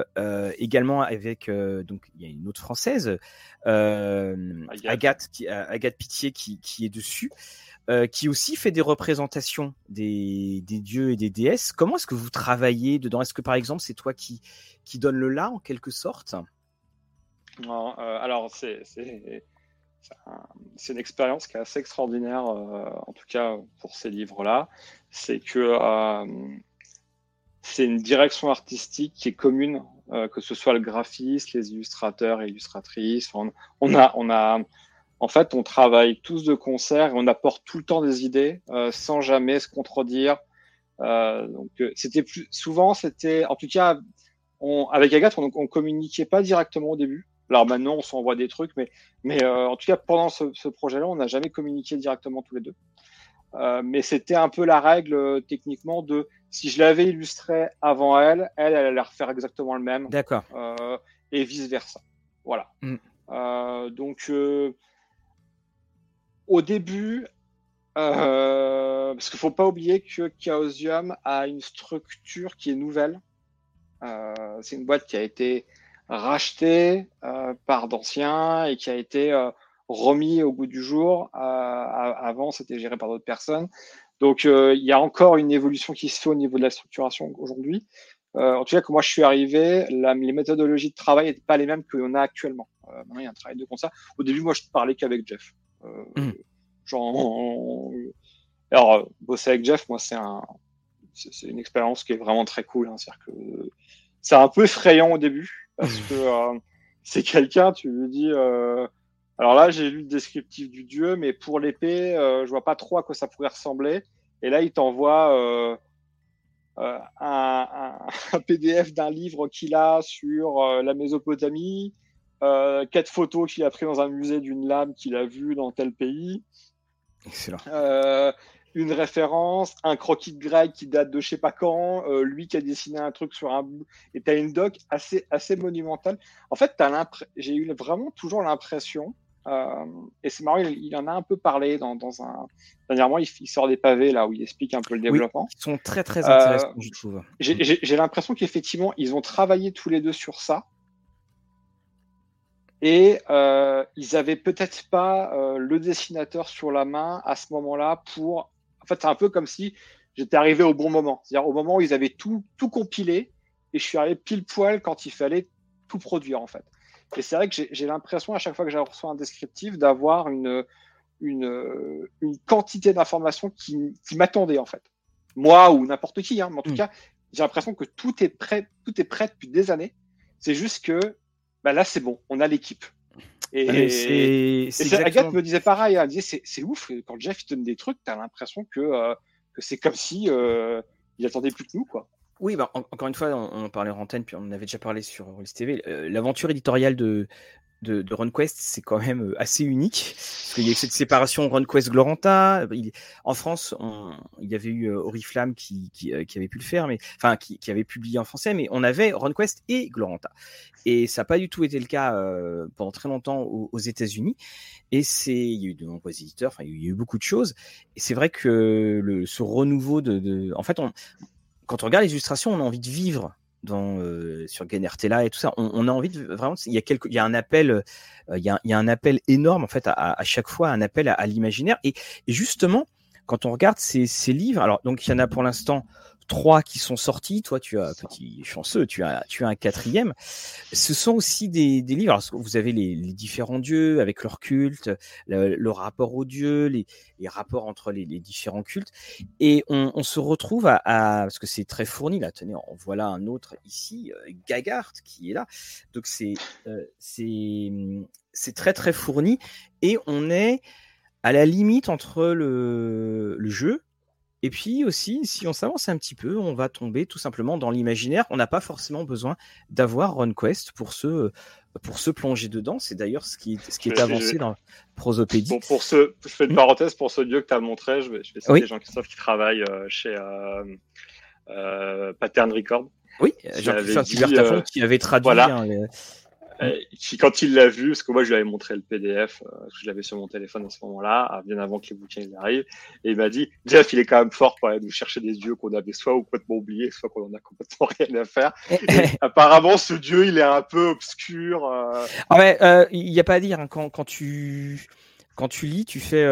[SPEAKER 1] également avec donc il y a une autre française Agathe Agathe, Pitié qui, qui, est dessus qui aussi fait des représentations des, dieux et des déesses comment est-ce que vous travaillez dedans? Est-ce que par exemple c'est toi qui qui donne le là en quelque sorte?
[SPEAKER 2] Non, alors c'est une expérience qui est assez extraordinaire, en tout cas pour ces livres-là. C'est que c'est une direction artistique qui est commune, euh, que ce soit le graphiste, les illustrateurs et illustratrices. On, a, on a, en fait, on travaille tous de concert et on apporte tout le temps des idées euh, sans jamais se contredire. Euh, donc, c'était plus souvent, c'était, en tout cas, on, avec Agathe, on, on communiquait pas directement au début. Alors maintenant, on s'envoie des trucs, mais, mais en tout cas, pendant ce, ce projet-là, on n'a jamais communiqué directement tous les deux. mais c'était un peu la règle techniquement de si je l'avais illustré avant elle, elle, elle allait refaire exactement le même.
[SPEAKER 1] D'accord.
[SPEAKER 2] Euh, et vice versa. Voilà. Mm. Euh, donc, euh, au début, parce qu'il ne faut pas oublier que Chaosium a une structure qui est nouvelle. c'est une boîte qui a été rachetée par d'anciens et qui a été remis au bout du jour. avant, c'était géré par d'autres personnes. Donc, euh, il y a encore une évolution qui se fait au niveau de la structuration aujourd'hui. Euh, en tout cas, quand moi je suis arrivé, les méthodologies de travail n'étaient pas les mêmes que l'on a actuellement. Euh, maintenant, il y a un travail de concert. Au début, moi, je ne parlais qu'avec Jeff. Mmh. Genre, alors, bosser avec Jeff, moi, c'est un, c'est une expérience qui est vraiment très cool. Hein. C'est-à-dire que c'est un peu effrayant au début parce que [laughs] c'est quelqu'un, tu lui dis, alors là, j'ai lu le descriptif du dieu, mais pour l'épée, euh, je vois pas trop à quoi ça pourrait ressembler. Et là, il t'envoie euh, euh, un, un, [laughs] PDF d'un livre qu'il a sur euh, la Mésopotamie, euh, quatre photos qu'il a pris dans un musée d'une lame qu'il a vue dans tel pays.
[SPEAKER 1] Excellent.
[SPEAKER 2] une référence, un croquis de grec qui date de je sais pas quand, lui qui a dessiné un truc sur un bout, et tu as une doc assez, assez monumentale. En fait, j'ai eu vraiment toujours l'impression euh, et c'est marrant, il, en a un peu parlé dans, dans un. Dernièrement, il, sort des pavés là où il explique un peu le développement.
[SPEAKER 1] ils sont très très intéressants, euh, je trouve.
[SPEAKER 2] J'ai l'impression qu'effectivement, ils ont travaillé tous les deux sur ça. Et euh, ils avaient peut-être pas euh, le dessinateur sur la main à ce moment-là pour. En fait, c'est un peu comme si j'étais arrivé au bon moment. C'est-à-dire au moment où ils avaient tout, tout compilé et je suis arrivé pile poil quand il fallait tout produire en fait. Et c'est vrai que j'ai l'impression à chaque fois que j'ai reçu un descriptif d'avoir une, une, une, quantité d'informations qui, qui m'attendait en fait. Moi ou n'importe qui, hein, mais en tout mm. cas, j'ai l'impression que tout est prêt, tout est prêt depuis des années. C'est juste que bah là, c'est bon, on a l'équipe. Et, c'est Agathe me disait pareil, elle disait c'est ouf, quand Jeff te donne des trucs, tu as l'impression que, euh, que c'est comme si euh, il attendait plus que nous. quoi.
[SPEAKER 1] Oui, bah, encore une fois, on, en parlait en antenne, puis on en avait déjà parlé sur Rolls TV. Euh, l'aventure éditoriale de, de, de RunQuest, c'est quand même euh, assez unique. Parce qu'il y a eu cette séparation RunQuest-Gloranta. En France, il y avait eu euh, Oriflamme qui, qui, qui, avait pu le faire, mais enfin, qui, qui, avait publié en français, mais on avait RunQuest et Gloranta. Et ça n'a pas du tout été le cas pendant très longtemps aux, États-Unis. Et c'est, il y a eu de nombreux éditeurs, enfin, il y a eu beaucoup de choses. Et c'est vrai que le, ce renouveau de, de, en fait, on, quand on regarde les illustrations, on a envie de vivre euh, sur Genertella et tout ça. On, a envie de vraiment. Il y a il y a un appel, euh, il, y a, un appel énorme en fait à, à chaque fois, un appel à, l'imaginaire. Et, justement, quand on regarde ces, ces, livres, alors donc il y en a pour l'instant trois qui sont sortis. Toi, tu as petit chanceux, tu as, tu as un quatrième. Ce sont aussi des, des livres. Alors, vous avez les, les, différents dieux avec leur culte, le, le rapport aux dieux, les, les rapports entre les, les, différents cultes, et on, on se retrouve à, à parce que c'est très fourni là. Tenez, en voilà un autre ici, euh, Gagart qui est là. Donc c'est euh, c'est c'est très très fourni et on est à la limite entre le, le jeu et puis aussi, si on s'avance un petit peu, on va tomber tout simplement dans l'imaginaire. On n'a pas forcément besoin d'avoir RunQuest pour se, pour se plonger dedans. C'est d'ailleurs ce qui, ce qui est avancé je, dans Prosopédie.
[SPEAKER 2] Pour, pour ce, je fais une parenthèse pour ce dieu que tu as montré. Je vais, je vais citer oui. Jean-Christophe qui travaille euh, chez euh, euh, Pattern Record.
[SPEAKER 1] Oui, Jean-Christophe Libertafond qui avait traduit
[SPEAKER 2] voilà. hein, les, euh, quand il l'a vu, parce que moi je lui avais montré le PDF, euh, je l'avais sur mon téléphone à ce moment-là, bien avant que les bouquins arrivent, et il m'a dit Jeff, il est quand même fort pour aller nous chercher des dieux qu'on avait soit complètement oubliés, soit qu'on en a complètement [laughs] rien à faire. Et apparemment, ce dieu, il est un peu obscur. Euh...
[SPEAKER 1] Ah ouais, euh, il n'y a pas à dire hein, quand, quand tu quand tu lis, tu fais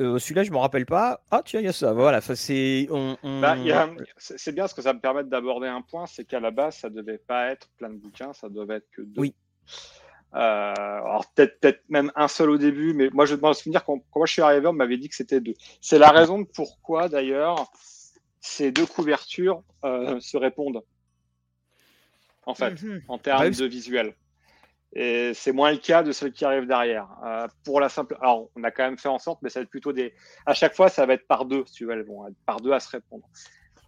[SPEAKER 1] euh, celui-là, je me rappelle pas. Ah, tiens, il y a ça. Voilà, c'est. On, on...
[SPEAKER 2] bah, a... c'est bien parce que ça me permet d'aborder un point c'est qu'à la base, ça devait pas être plein de bouquins, ça devait être que deux.
[SPEAKER 1] Oui.
[SPEAKER 2] Euh, alors, peut-être peut même un seul au début, mais moi, je me souvenir quand, quand moi je suis arrivé, on m'avait dit que c'était deux. C'est la raison de pourquoi, d'ailleurs, ces deux couvertures euh, se répondent. En fait, mm -hmm. en termes bah, de visuel. Et c'est moins le cas de celles qui arrivent derrière. Euh, pour la simple, alors on a quand même fait en sorte, mais ça va être plutôt des. À chaque fois, ça va être par deux, si tu veux, elles vont être par deux à se répondre.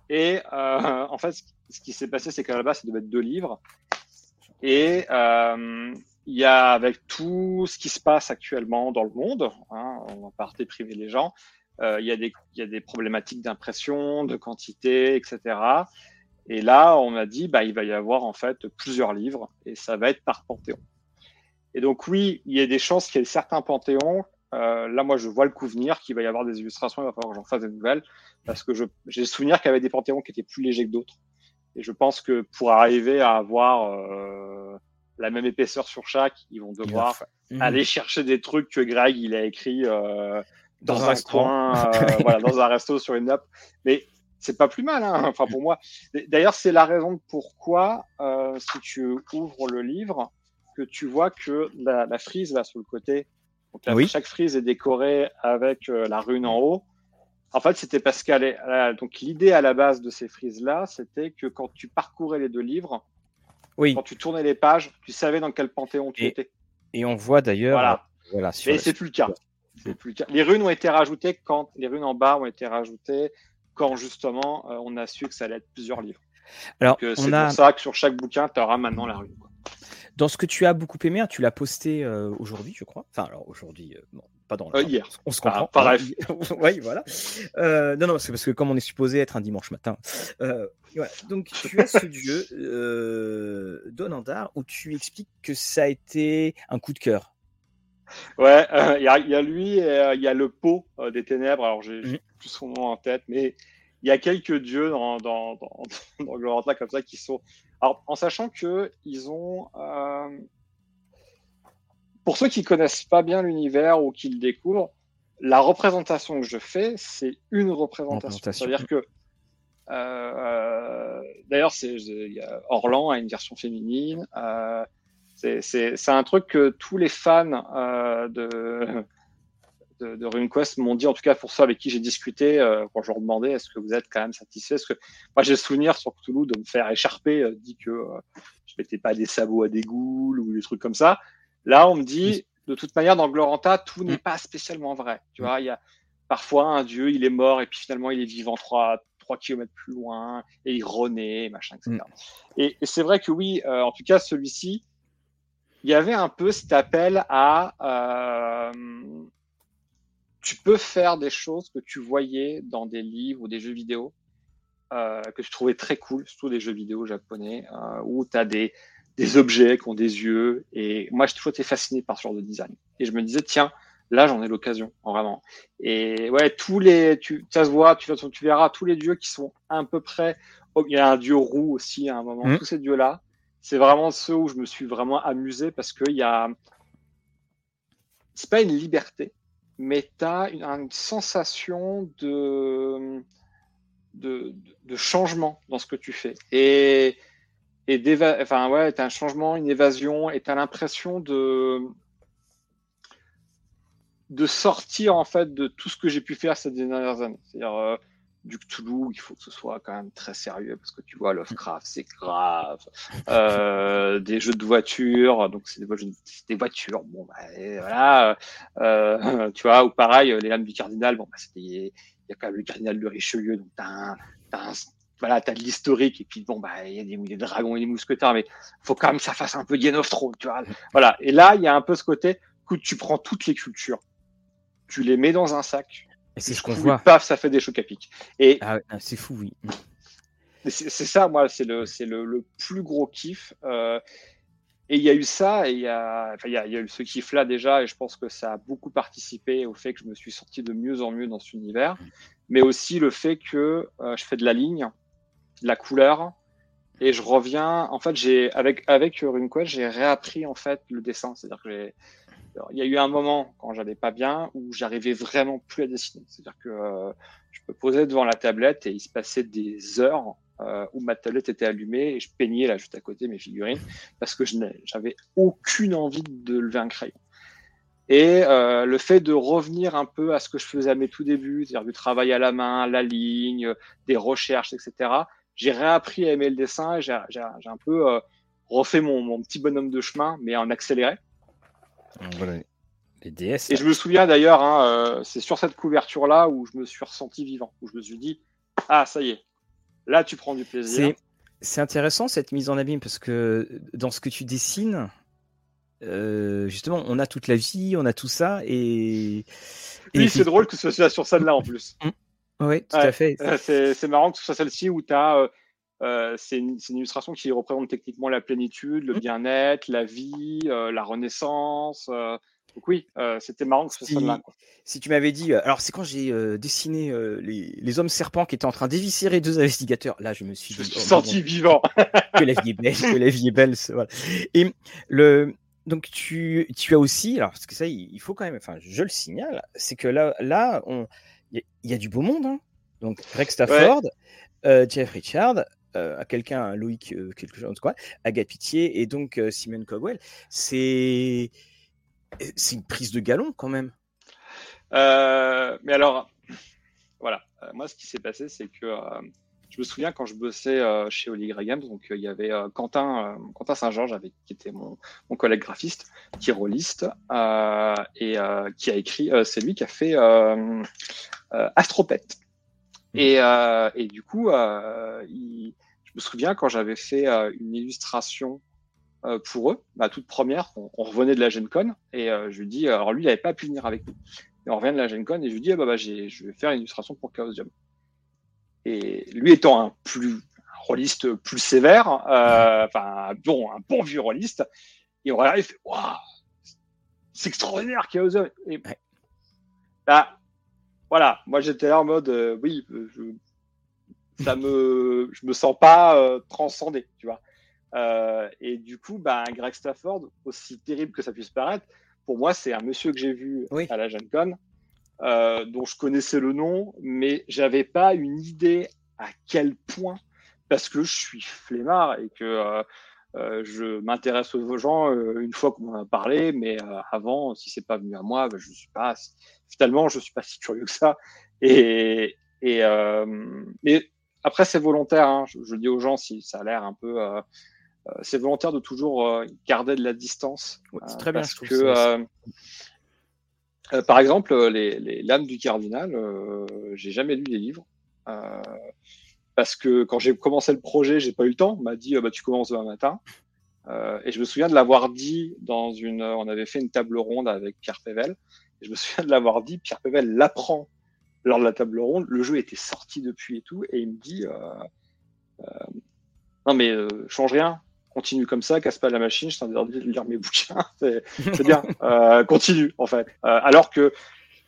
[SPEAKER 2] Et euh, en fait, ce qui s'est passé, c'est qu'à la base, ça devait être deux livres. Et euh, il y a avec tout ce qui se passe actuellement dans le monde, hein, on va pas priver les gens. Il, y y a des problématiques d'impression, de quantité, etc. Et là, on a dit, bah, il va y avoir en fait plusieurs livres et ça va être par panthéon. Et donc oui, il y a des chances qu'il y ait certains panthéons. Euh, là, moi, je vois le coup venir, qu'il va y avoir des illustrations, il va falloir que j'en fasse des nouvelles, parce que j'ai le souvenir qu'il y avait des panthéons qui étaient plus légers que d'autres. Et je pense que pour arriver à avoir euh, la même épaisseur sur chaque, ils vont devoir mmh. aller chercher des trucs que Greg il a écrit euh, dans, dans, un, un coin, euh, [laughs] voilà, dans un resto sur une nappe. Mais c'est pas plus mal, hein enfin pour moi. D'ailleurs, c'est la raison pourquoi, euh, si tu ouvres le livre, que tu vois que la, la frise là sur le côté, donc la, oui. chaque frise est décorée avec euh, la rune en haut. En fait, c'était parce qu'elle est donc l'idée à la base de ces frises là, c'était que quand tu parcourais les deux livres, oui. quand tu tournais les pages, tu savais dans quel panthéon tu
[SPEAKER 1] et,
[SPEAKER 2] étais.
[SPEAKER 1] Et on voit d'ailleurs.
[SPEAKER 2] Voilà.
[SPEAKER 1] Voilà
[SPEAKER 2] Mais c'est plus le cas. Plus le cas. Les runes ont été rajoutées quand les runes en bas ont été rajoutées quand justement euh, on a su que ça allait être plusieurs livres.
[SPEAKER 1] Alors,
[SPEAKER 2] euh, c'est a... pour ça que sur chaque bouquin, tu auras maintenant la rune. Quoi.
[SPEAKER 1] Dans ce que tu as beaucoup aimé, hein, tu l'as posté euh, aujourd'hui, je crois. Enfin, alors aujourd'hui, euh, bon, pas dans le
[SPEAKER 2] euh, hier.
[SPEAKER 1] On se comprend.
[SPEAKER 2] Ah, pareil. [laughs]
[SPEAKER 1] oui, voilà. Euh, non, non, c'est parce que comme on est supposé être un dimanche matin. Euh, voilà. Donc, tu as ce dieu, euh, Donandar, où tu expliques que ça a été un coup de cœur.
[SPEAKER 2] Ouais, il y, y, a lui il y a le pot des ténèbres. Alors, j'ai mmh. plus son nom en tête, mais il y a quelques dieux dans, dans, dans, [laughs] comme ça qui sont. Alors, en sachant que ils ont. Euh... Pour ceux qui connaissent pas bien l'univers ou qui le découvrent, la représentation que je fais, c'est une représentation. C'est-à-dire que. Euh, D'ailleurs, Orlan a une version féminine. Euh, c'est un truc que tous les fans euh, de de, de RuneQuest m'ont dit, en tout cas pour ceux avec qui j'ai discuté, euh, quand je leur demandais est-ce que vous êtes quand même satisfait Parce que moi j'ai le souvenir sur Cthulhu de me faire écharper, euh, dit que euh, je mettais pas des sabots à des goules ou des trucs comme ça. Là, on me dit, de toute manière, dans Gloranta, tout n'est pas spécialement vrai. Tu vois, il y a parfois un dieu, il est mort et puis finalement il est vivant trois, trois kilomètres plus loin et il renaît, machin, etc. Et, et c'est vrai que oui, euh, en tout cas celui-ci, il y avait un peu cet appel à euh, tu peux faire des choses que tu voyais dans des livres ou des jeux vidéo euh, que tu trouvais très cool, surtout des jeux vidéo japonais, euh, où tu as des, des objets qui ont des yeux. Et moi, j'ai toujours été fasciné par ce genre de design. Et je me disais, tiens, là, j'en ai l'occasion, vraiment. Et ouais, tous les, tu, ça se voit, tu, tu verras tous les dieux qui sont à peu près. Oh, il y a un dieu roux aussi à un moment. Mmh. Tous ces dieux-là, c'est vraiment ceux où je me suis vraiment amusé parce qu'il y a. C'est pas une liberté, mais tu as une, sensation de de, de, changement dans ce que tu fais. Et, et enfin, ouais, tu as un changement, une évasion, et tu as l'impression de, de sortir en fait de tout ce que j'ai pu faire ces dernières années. C'est-à-dire euh, du Cthulhu, il faut que ce soit quand même très sérieux parce que tu vois, Lovecraft, c'est grave. Euh, des jeux de voitures, donc c'est des, des, voitures. Bon, bah, voilà, euh, [laughs] tu vois, ou pareil, les lames du cardinal. Bon, bah, il y a quand même le cardinal de Richelieu, donc t'as un, as un voilà, t'as de l'historique, et puis bon, bah, il y a des, dragons et des mousquetaires, mais faut quand même que ça fasse un peu Game of Thrones, tu vois. Voilà. Et là, il y a un peu ce côté, que tu prends toutes les cultures, tu les mets dans un sac.
[SPEAKER 1] Et c'est ce qu'on voit.
[SPEAKER 2] Paf, ça fait des chocs à pic. Et
[SPEAKER 1] ah, c'est fou, oui.
[SPEAKER 2] C'est ça, moi, c'est le, c'est le, le, plus gros kiff. Euh, et il y a eu ça, et il y a, enfin, il y y a eu ce kiff-là déjà, et je pense que ça a beaucoup participé au fait que je me suis sorti de mieux en mieux dans cet univers, mais aussi le fait que euh, je fais de la ligne, de la couleur, et je reviens. En fait, j'ai avec avec RuneQuest, j'ai réappris en fait le dessin, c'est-à-dire que il y a eu un moment quand j'allais pas bien où j'arrivais vraiment plus à dessiner. C'est-à-dire que euh, je me posais devant la tablette et il se passait des heures euh, où ma tablette était allumée et je peignais là juste à côté mes figurines parce que je n'avais aucune envie de lever un crayon. Et euh, le fait de revenir un peu à ce que je faisais à mes tout débuts, c'est-à-dire du travail à la main, la ligne, des recherches, etc. J'ai réappris à aimer le dessin. J'ai un peu refait mon, petit bonhomme de chemin, mais en accéléré.
[SPEAKER 1] Voilà. Les DS.
[SPEAKER 2] Et je me souviens d'ailleurs, hein, euh, c'est sur cette couverture-là où je me suis ressenti vivant, où je me suis dit, ah, ça y est, là tu prends du plaisir.
[SPEAKER 1] C'est intéressant cette mise en abîme parce que dans ce que tu dessines, euh, justement, on a toute la vie, on a tout ça et.
[SPEAKER 2] Oui, c'est drôle que ce soit sur celle-là en plus.
[SPEAKER 1] Mmh. Oui, tout à fait.
[SPEAKER 2] Euh, c'est marrant que ce soit celle-ci où tu as euh, c'est une, une, illustration qui représente techniquement la plénitude, le mmh. bien-être, la vie, euh, la renaissance. Euh. donc oui, c'était marrant que ce soit là.
[SPEAKER 1] Si tu m'avais dit, alors c'est quand j'ai dessiné les, les, hommes serpents qui étaient en train d'éviscérer deux investigateurs, là je me suis,
[SPEAKER 2] je oh, senti vivant. [laughs]
[SPEAKER 1] que la vie est belle, que la vie est belle. Voilà. Et le, donc tu, tu as aussi, alors parce que ça il, faut quand même, enfin je le signale, c'est que là, là il y, y, a du beau monde. Hein. Donc Greg Stafford, Jeff Richard, euh, à quelqu'un, Loïc, euh, quelque chose, quoi, Agathe Pitié et donc euh, Simon Cogwell, c'est c'est une prise de galon quand même.
[SPEAKER 2] mais alors, voilà, moi ce qui s'est passé, c'est que je me souviens quand je bossais chez Oli Games, donc il y avait Quentin, Quentin Saint-Georges, qui était mon, mon, collègue graphiste, qui est rôliste, et qui a écrit, c'est lui qui a fait Astropet. Mmh. Et, et, du coup, il, me souviens quand j'avais fait euh, une illustration euh, pour eux, ma toute première, on, revenait de la Gen Con et euh, je lui dis, alors lui, il n'avait pas pu venir avec nous. Et on revient de la Gen Con et je lui dis, ah, bah, bah je vais faire une illustration pour Chaos Jam. Et lui étant un plus un rôliste plus sévère, enfin bon, un bon vieux rôliste, et on regarde, il fait, waouh, c'est extraordinaire Chaos Jam. Et, bah, voilà, moi j'étais là en mode, oui, je, ça me, je me sens pas euh, transcendé, tu vois. Euh, et du coup, bah, Greg Stafford, aussi terrible que ça puisse paraître, pour moi, c'est un monsieur que j'ai vu à la Gen Con, euh, dont je connaissais le nom, mais j'avais pas une idée à quel point, parce que je suis flemmard et que je m'intéresse aux gens une fois qu'on en a parlé, mais avant, si c'est pas venu à moi, bah, je suis pas, finalement, je suis pas si curieux que ça. Et, et mais après, c'est volontaire. Hein. Je, dis aux gens si ça a l'air un peu. Euh, euh, c'est volontaire de toujours euh, garder de la distance.
[SPEAKER 1] c'est très bien.
[SPEAKER 2] Parce que, par exemple, les, les, lames du cardinal, j'ai jamais lu les livres. parce que quand j'ai commencé le projet, j'ai pas eu le temps. On m'a dit bah, tu commences demain matin. et je me souviens de l'avoir dit dans une. On avait fait une table ronde avec Pierre Pével. Et je me souviens de l'avoir dit. Pierre Pével l'apprend lors de la table ronde, le jeu était sorti depuis et tout, et il me dit euh, euh, non mais euh, change rien, continue comme ça, casse pas la machine, je t'interdis de lire mes [laughs] bouquins, c'est bien, [laughs] continue en fait. alors que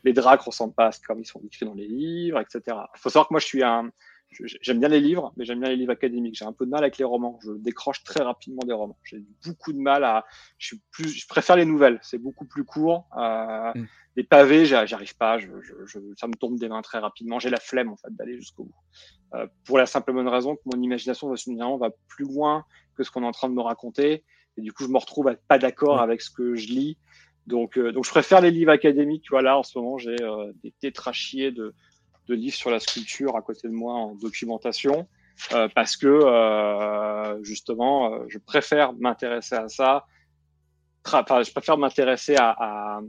[SPEAKER 2] les dracs ressemblent pas à ce comme ils sont écrits dans les livres, etc. Il faut savoir que moi je suis un, j'aime bien les livres, mais j'aime bien les livres académiques. J'ai un peu de mal avec les romans. Je décroche très rapidement des romans. J'ai beaucoup de mal à. Je suis plus. Je préfère les nouvelles. C'est beaucoup plus court. Euh, mm. Les pavés, j'y arrive pas. Je, je, ça me tombe des mains très rapidement. J'ai la flemme en fait d'aller jusqu'au bout. pour la simple bonne raison que mon imagination va plus loin que ce qu'on est en train de me raconter. Et du coup, je me retrouve à être pas d'accord avec ce que je lis. Donc, donc, je préfère les livres académiques. Tu vois, là, en ce moment, j'ai des tétrachiers de, de livres sur la sculpture à côté de moi en documentation. Euh, parce que euh, justement, euh, je préfère m'intéresser à ça. Enfin, je préfère m'intéresser à, à,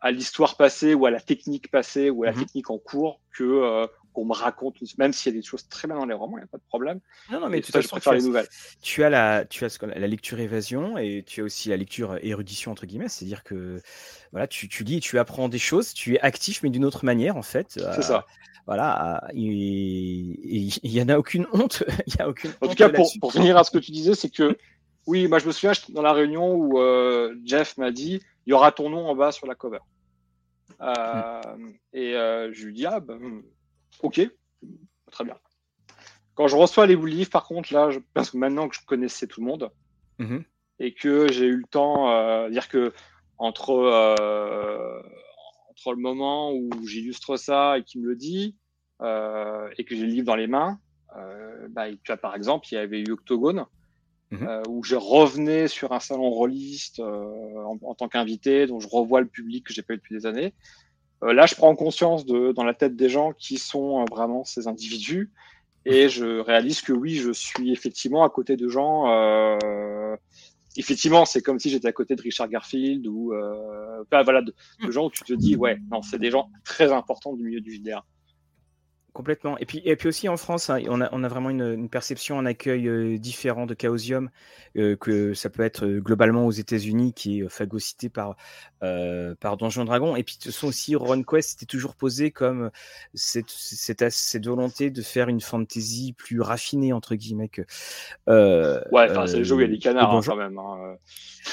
[SPEAKER 2] à l'histoire passée ou à la technique passée ou à la mhm. technique en cours que qu'on me raconte, même s'il y a des choses très bien dans les romans, il n'y a pas de problème.
[SPEAKER 1] Non, non, mais tout ça, je préfère les nouvelles. Tu as la, tu as la lecture évasion et tu as aussi la lecture érudition entre guillemets, c'est-à-dire que voilà, tu, tu lis et tu apprends des choses, tu es actif mais d'une autre manière en fait.
[SPEAKER 2] C'est ça
[SPEAKER 1] voilà, il n'y en a aucune honte. [laughs] y a aucune
[SPEAKER 2] en tout cas, pour, pour venir à ce que tu disais, c'est que oui, moi je me souviens dans la réunion où euh, Jeff m'a dit il y aura ton nom en bas sur la cover. Euh, Et euh, je lui dis ah ben ok, très bien. Quand je reçois les livres, par contre, là, je, parce que maintenant que je connaissais tout le monde mm-hmm. et que j'ai eu le temps, euh, dire que entre euh, entre le moment où j'illustre ça et qu'il me le dit, euh, et que j'ai le livre dans les mains, euh, bah, tu par exemple, il y avait eu Octogone, mhm. euh, où je revenais sur un salon rôliste euh, en, en, tant qu'invité, dont je revois le public que j'ai pas eu depuis des années. Euh, là, je prends conscience de, dans la tête des gens qui sont vraiment ces individus, et je réalise que oui, je suis effectivement à côté de gens effectivement, c'est comme si j'étais à côté de Richard Garfield ou euh, voilà, de, gens où tu te dis, ouais, non, c'est des gens très importants du milieu du JDR.
[SPEAKER 1] Complètement. Et puis, et puis aussi en France, hein, on, a, on, a, vraiment une, une perception, en accueil euh, différent de Chaosium, euh, que ça peut être euh, globalement aux États-Unis, qui est phagocyté par, par Donjon Dragon. Et puis, de toute façon aussi, RunQuest était toujours posé comme cette, cette, cette, volonté de faire une fantasy plus raffinée, entre guillemets. Que,
[SPEAKER 2] ouais, enfin, c'est le jeu où il y a des canards hein, quand même. Hein.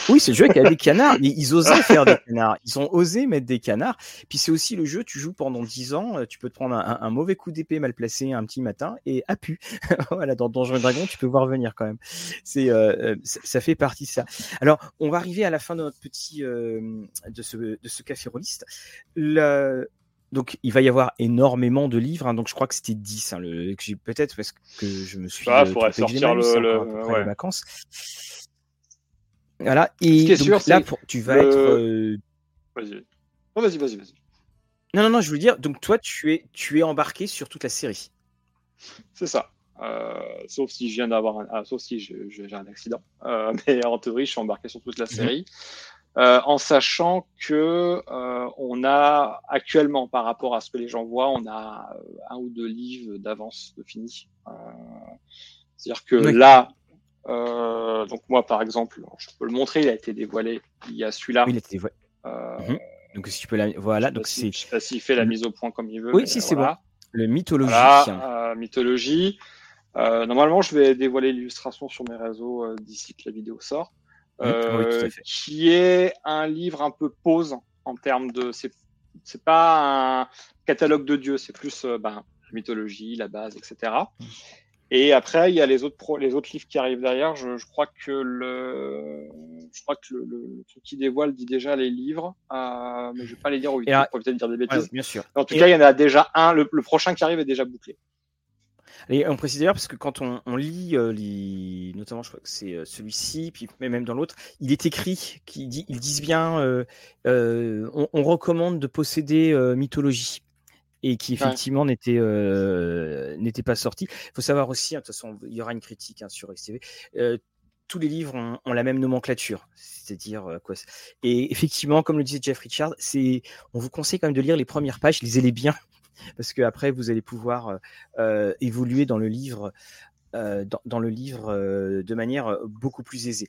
[SPEAKER 1] Oui, c'est le jeu a des canards. [laughs] Ils osaient faire des canards. Ils ont osé mettre des canards. Puis c'est aussi le jeu, tu joues pendant 10 ans, tu peux te prendre un, un mauvais coup d'épée mal placé un petit matin et a pu. [laughs] voilà, dans Donjons et Dragons, tu peux voir venir quand même. C'est, euh, ça fait partie de ça. Alors, on va arriver à la fin de notre petit euh, de ce de ce café rôliste. Donc, il va y avoir énormément de livres. Hein, donc, je crois que c'était 10. Hein, le... Peut-être parce que je me suis.
[SPEAKER 2] Ah, euh, faudrait sortir le,
[SPEAKER 1] le... vacances. Voilà. Et donc, là, pour... tu vas être. Euh...
[SPEAKER 2] Vas-y. vas-y, vas-y, vas-y.
[SPEAKER 1] Non, non, non, je veux dire, donc toi, tu es, tu es embarqué sur toute la série.
[SPEAKER 2] C'est ça. Euh, sauf si je viens d'avoir un, ah, sauf si j'ai un accident. Euh, [laughs] mais en théorie, je suis embarqué sur toute la mhm. série. Euh, en sachant que on a actuellement, par rapport à ce que les gens voient, on a un ou deux livres d'avance de fini. C'est-à-dire que là, donc moi, par exemple, je peux le montrer, il a été dévoilé. Il y a celui-là.
[SPEAKER 1] Oui, il a été dévoilé. Mhm. Donc si tu peux la... voilà, donc c'est.
[SPEAKER 2] Je sais pas s'il fait la mise au point comme il veut.
[SPEAKER 1] Oui, si c'est bon. Le mythologie.
[SPEAKER 2] Euh, mythologie. Euh, normalement, je vais dévoiler l'illustration sur mes réseaux euh, d'ici que la vidéo sort. oui, qui est un livre un peu pause en termes de. C'est pas un catalogue de dieux, c'est plus ben, la mythologie, la base, etc. Et après, il y a les autres, les autres livres qui arrivent derrière. Je, je crois que le, je crois que le, le, truc qui dévoile dit déjà les livres, euh, mais je vais pas les dire au vidéo pour peut-être dire des bêtises.
[SPEAKER 1] bien sûr.
[SPEAKER 2] En tout cas, il y en a déjà un. Le, prochain qui arrive est déjà bouclé.
[SPEAKER 1] Et on précise d'ailleurs parce que quand on, on lit, euh, les... notamment, je crois que c'est euh, celui-ci, puis même dans l'autre, il est écrit qu'ils disent bien, on, on, recommande de posséder mythologie et qui effectivement n'était euh, n'était pas sorti. Il faut savoir aussi, hein, de toute façon, il y aura une critique hein, sur XTV. Euh, tous les livres ont, ont, la même nomenclature, c'est-à-dire euh, quoi. Et effectivement, comme le disait Jeff Richard, c'est, on vous conseille quand même de lire les premières pages, lisez-les bien, [laughs] parce que après vous allez pouvoir évoluer dans le livre. Euh, dans, dans, le livre euh, de manière beaucoup plus aisée.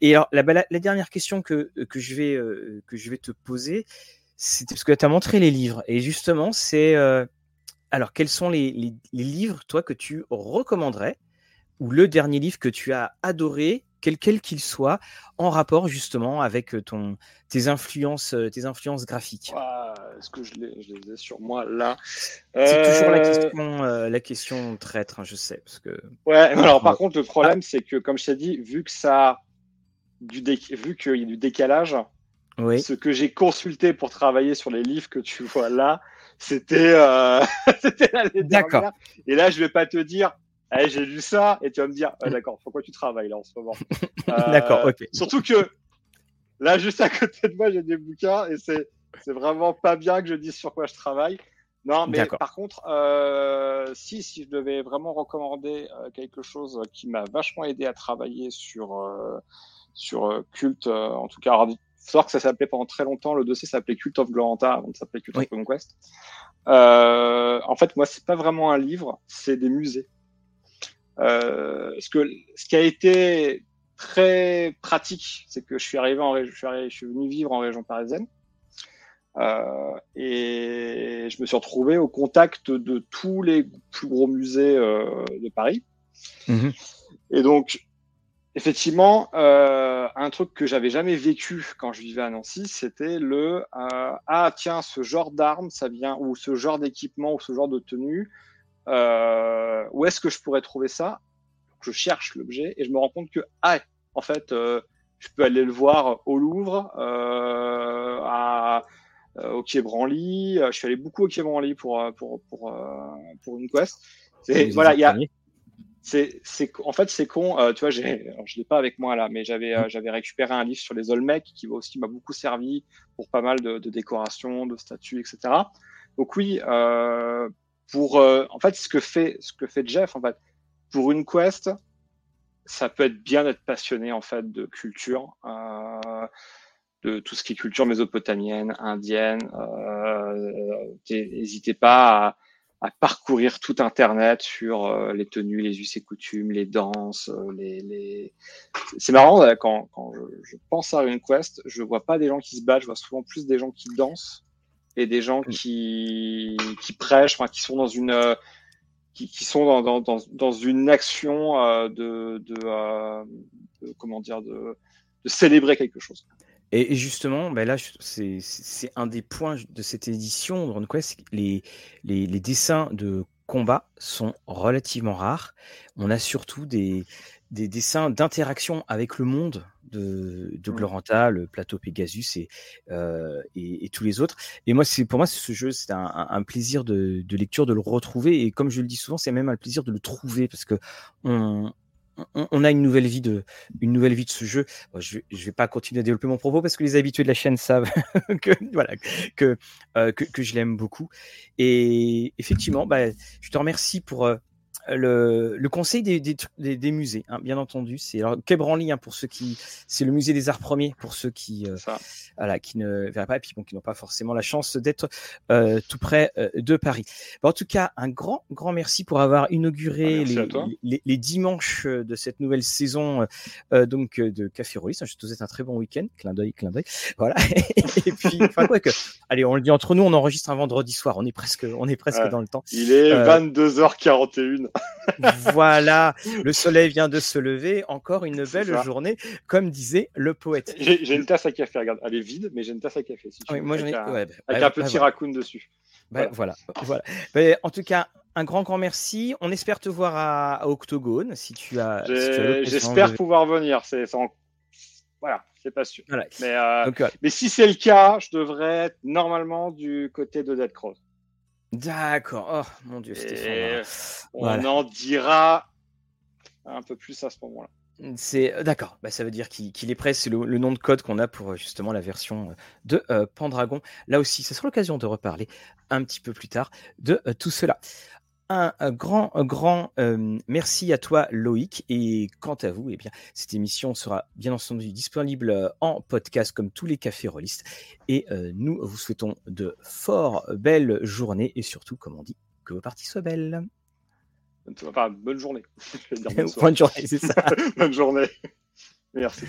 [SPEAKER 1] Et alors, la, la, la dernière question que, que, je vais, que je vais te poser, parce que tu as montré les livres. Et justement, c'est. Euh... Alors, quels sont les, les, les, livres, toi, que tu recommanderais Ou le dernier livre que tu as adoré, quel qu'il soit, en rapport justement avec euh, ton, tes, influences, euh, tes influences graphiques?
[SPEAKER 2] Est-ce que je les, je les, ai sur moi là?
[SPEAKER 1] C'est euh... toujours la question, euh, la question traître, hein, je sais. Parce que...
[SPEAKER 2] Ouais, alors par contre, le problème, c'est que, comme je t'ai dit, vu que ça. Du dé... Vu qu'il y a du décalage, oui. ce que j'ai consulté pour travailler sur les livres que tu vois là, c'était euh, [laughs] l'année D'accord. Et là, je vais pas te dire, hey, j'ai lu ça, et tu vas me dire, ah, d'accord, pourquoi tu travailles là en ce moment [laughs]
[SPEAKER 1] D'accord, ok.
[SPEAKER 2] Surtout que là, juste à côté de moi, j'ai des bouquins et c'est vraiment pas bien que je dise sur quoi je travaille. Non, mais par contre, euh, si, si je devais vraiment recommander euh, quelque chose qui m'a vachement aidé à travailler sur, euh, sur euh, Cult, euh, en tout cas, faut que ça s'appelait pendant très longtemps, le dossier s'appelait Cult of Gloranta avant de s'appeler Cult of Conquest. en fait, moi, c'est pas vraiment un livre, c'est des musées. ce, que, ce qui a été très pratique, c'est que je suis arrivé en région, je suis venu vivre en région parisienne. Euh, et je me suis retrouvé au contact de tous les plus gros musées euh, de Paris. Mhm. Et donc, effectivement, euh, un truc que j'avais jamais vécu quand je vivais à Nancy, c'était le ah tiens ce genre d'arme, ça vient ou ce genre d'équipement ou ce genre de tenue, où est-ce que je pourrais trouver ça? Je cherche l'objet et je me rends compte que ah en fait je peux aller le voir au Louvre, à euh, au Quai Branly. Euh, je suis allé beaucoup au Quai Branly pour, euh, pour, pour, pour une quest. Et, voilà, il y a, c'est, en fait, c'est con. tu vois, je l'ai pas avec moi là, mais j'avais, j'avais récupéré un livre sur les Olmecs qui aussi m'a beaucoup servi pour pas mal de, décorations, de statues, etc. Donc oui, euh, pour, en fait, ce que fait, Jeff, en fait, pour une quest, ça peut être bien d'être passionné en fait de culture. Euh, de tout ce qui est culture mésopotamienne, indienne. Euh, N'hésitez pas à, à, parcourir tout Internet sur euh, les tenues, les us et coutumes, les danses. Euh, les, les... C'est marrant, euh, quand, quand je, je, pense à une quest, je vois pas des gens qui se battent, je vois souvent plus des gens qui dansent et des gens qui, qui prêchent, enfin, qui sont dans une... Qui, qui, sont dans, dans, dans, dans une action euh, de, de, euh, de, comment dire de, de célébrer quelque chose.
[SPEAKER 1] Et justement, ben là, c'est un des points de cette édition de RunQuest. Les, les, les, dessins de combat sont relativement rares. On a surtout des, des dessins d'interaction avec le monde de, de. Gloranta, le plateau Pegasus et, euh, et, et, tous les autres. Et moi, pour moi, ce jeu, c'est un, un, plaisir de, de, lecture de le retrouver. Et comme je le dis souvent, c'est même un plaisir de le trouver parce que on, on, a une nouvelle vie de, une nouvelle vie de ce jeu. je, ne vais pas continuer à développer mon propos parce que les habitués de la chaîne savent [laughs] que, voilà, que, euh, que, je l'aime beaucoup. Et effectivement, bah, je te remercie pour, euh, le, le, conseil des, des, des, musées, hein, bien entendu, c'est alors Quai Branly hein, pour ceux qui, c'est le musée des arts premiers pour ceux qui, euh, voilà, qui ne verraient pas et puis bon, qui n'ont pas forcément la chance d'être euh, tout près euh, de Paris. en tout cas, un grand, grand merci pour avoir inauguré
[SPEAKER 2] les,
[SPEAKER 1] les, les, dimanches de cette nouvelle saison euh, donc de Café Rollis. Je te souhaite un très bon week-end, clin d'œil, clin d'œil. [laughs] Voilà. et puis, enfin quoi que, allez, on le dit entre nous, on enregistre un vendredi soir, on est presque, on est presque dans le temps.
[SPEAKER 2] Il est 22h41
[SPEAKER 1] voilà, le [laughs] soleil vient de se lever, encore une belle journée, comme disait le poète.
[SPEAKER 2] J'ai une tasse à café, regarde, elle est vide, mais j'ai une tasse à café. Si tu moi, avec, un, ouais, bah, avec un petit raccoon dessus.
[SPEAKER 1] Bah, voilà, en tout cas, un grand, grand merci. On espère te voir à, Octogone si tu as.
[SPEAKER 2] J'espère pouvoir venir. C'est voilà, c'est pas sûr. Mais, euh, mais si c'est le cas, je devrais être normalement du côté de Dead Cross.
[SPEAKER 1] D'accord. Oh mon dieu, Stéphane.
[SPEAKER 2] On en dira un peu plus à ce moment-là.
[SPEAKER 1] C'est euh, d'accord. Bah, ça veut dire qu'il est prêt. C'est le, nom de code qu'on a pour euh, justement la version euh, de Pendragon. Là aussi, ce sera l'occasion de reparler un petit peu plus tard de tout cela un, grand, grand euh, merci à toi, Loïc. Et quant à vous, eh bien, cette émission sera bien entendu disponible euh, en podcast comme tous les cafés rollistes. Et euh, nous vous souhaitons de fort belles journées et surtout, comme on dit, que vos parties soient belles.
[SPEAKER 2] Enfin, bonne journée. [laughs]
[SPEAKER 1] bonne [laughs] journée, c'est ça. [laughs]
[SPEAKER 2] bonne journée. Merci.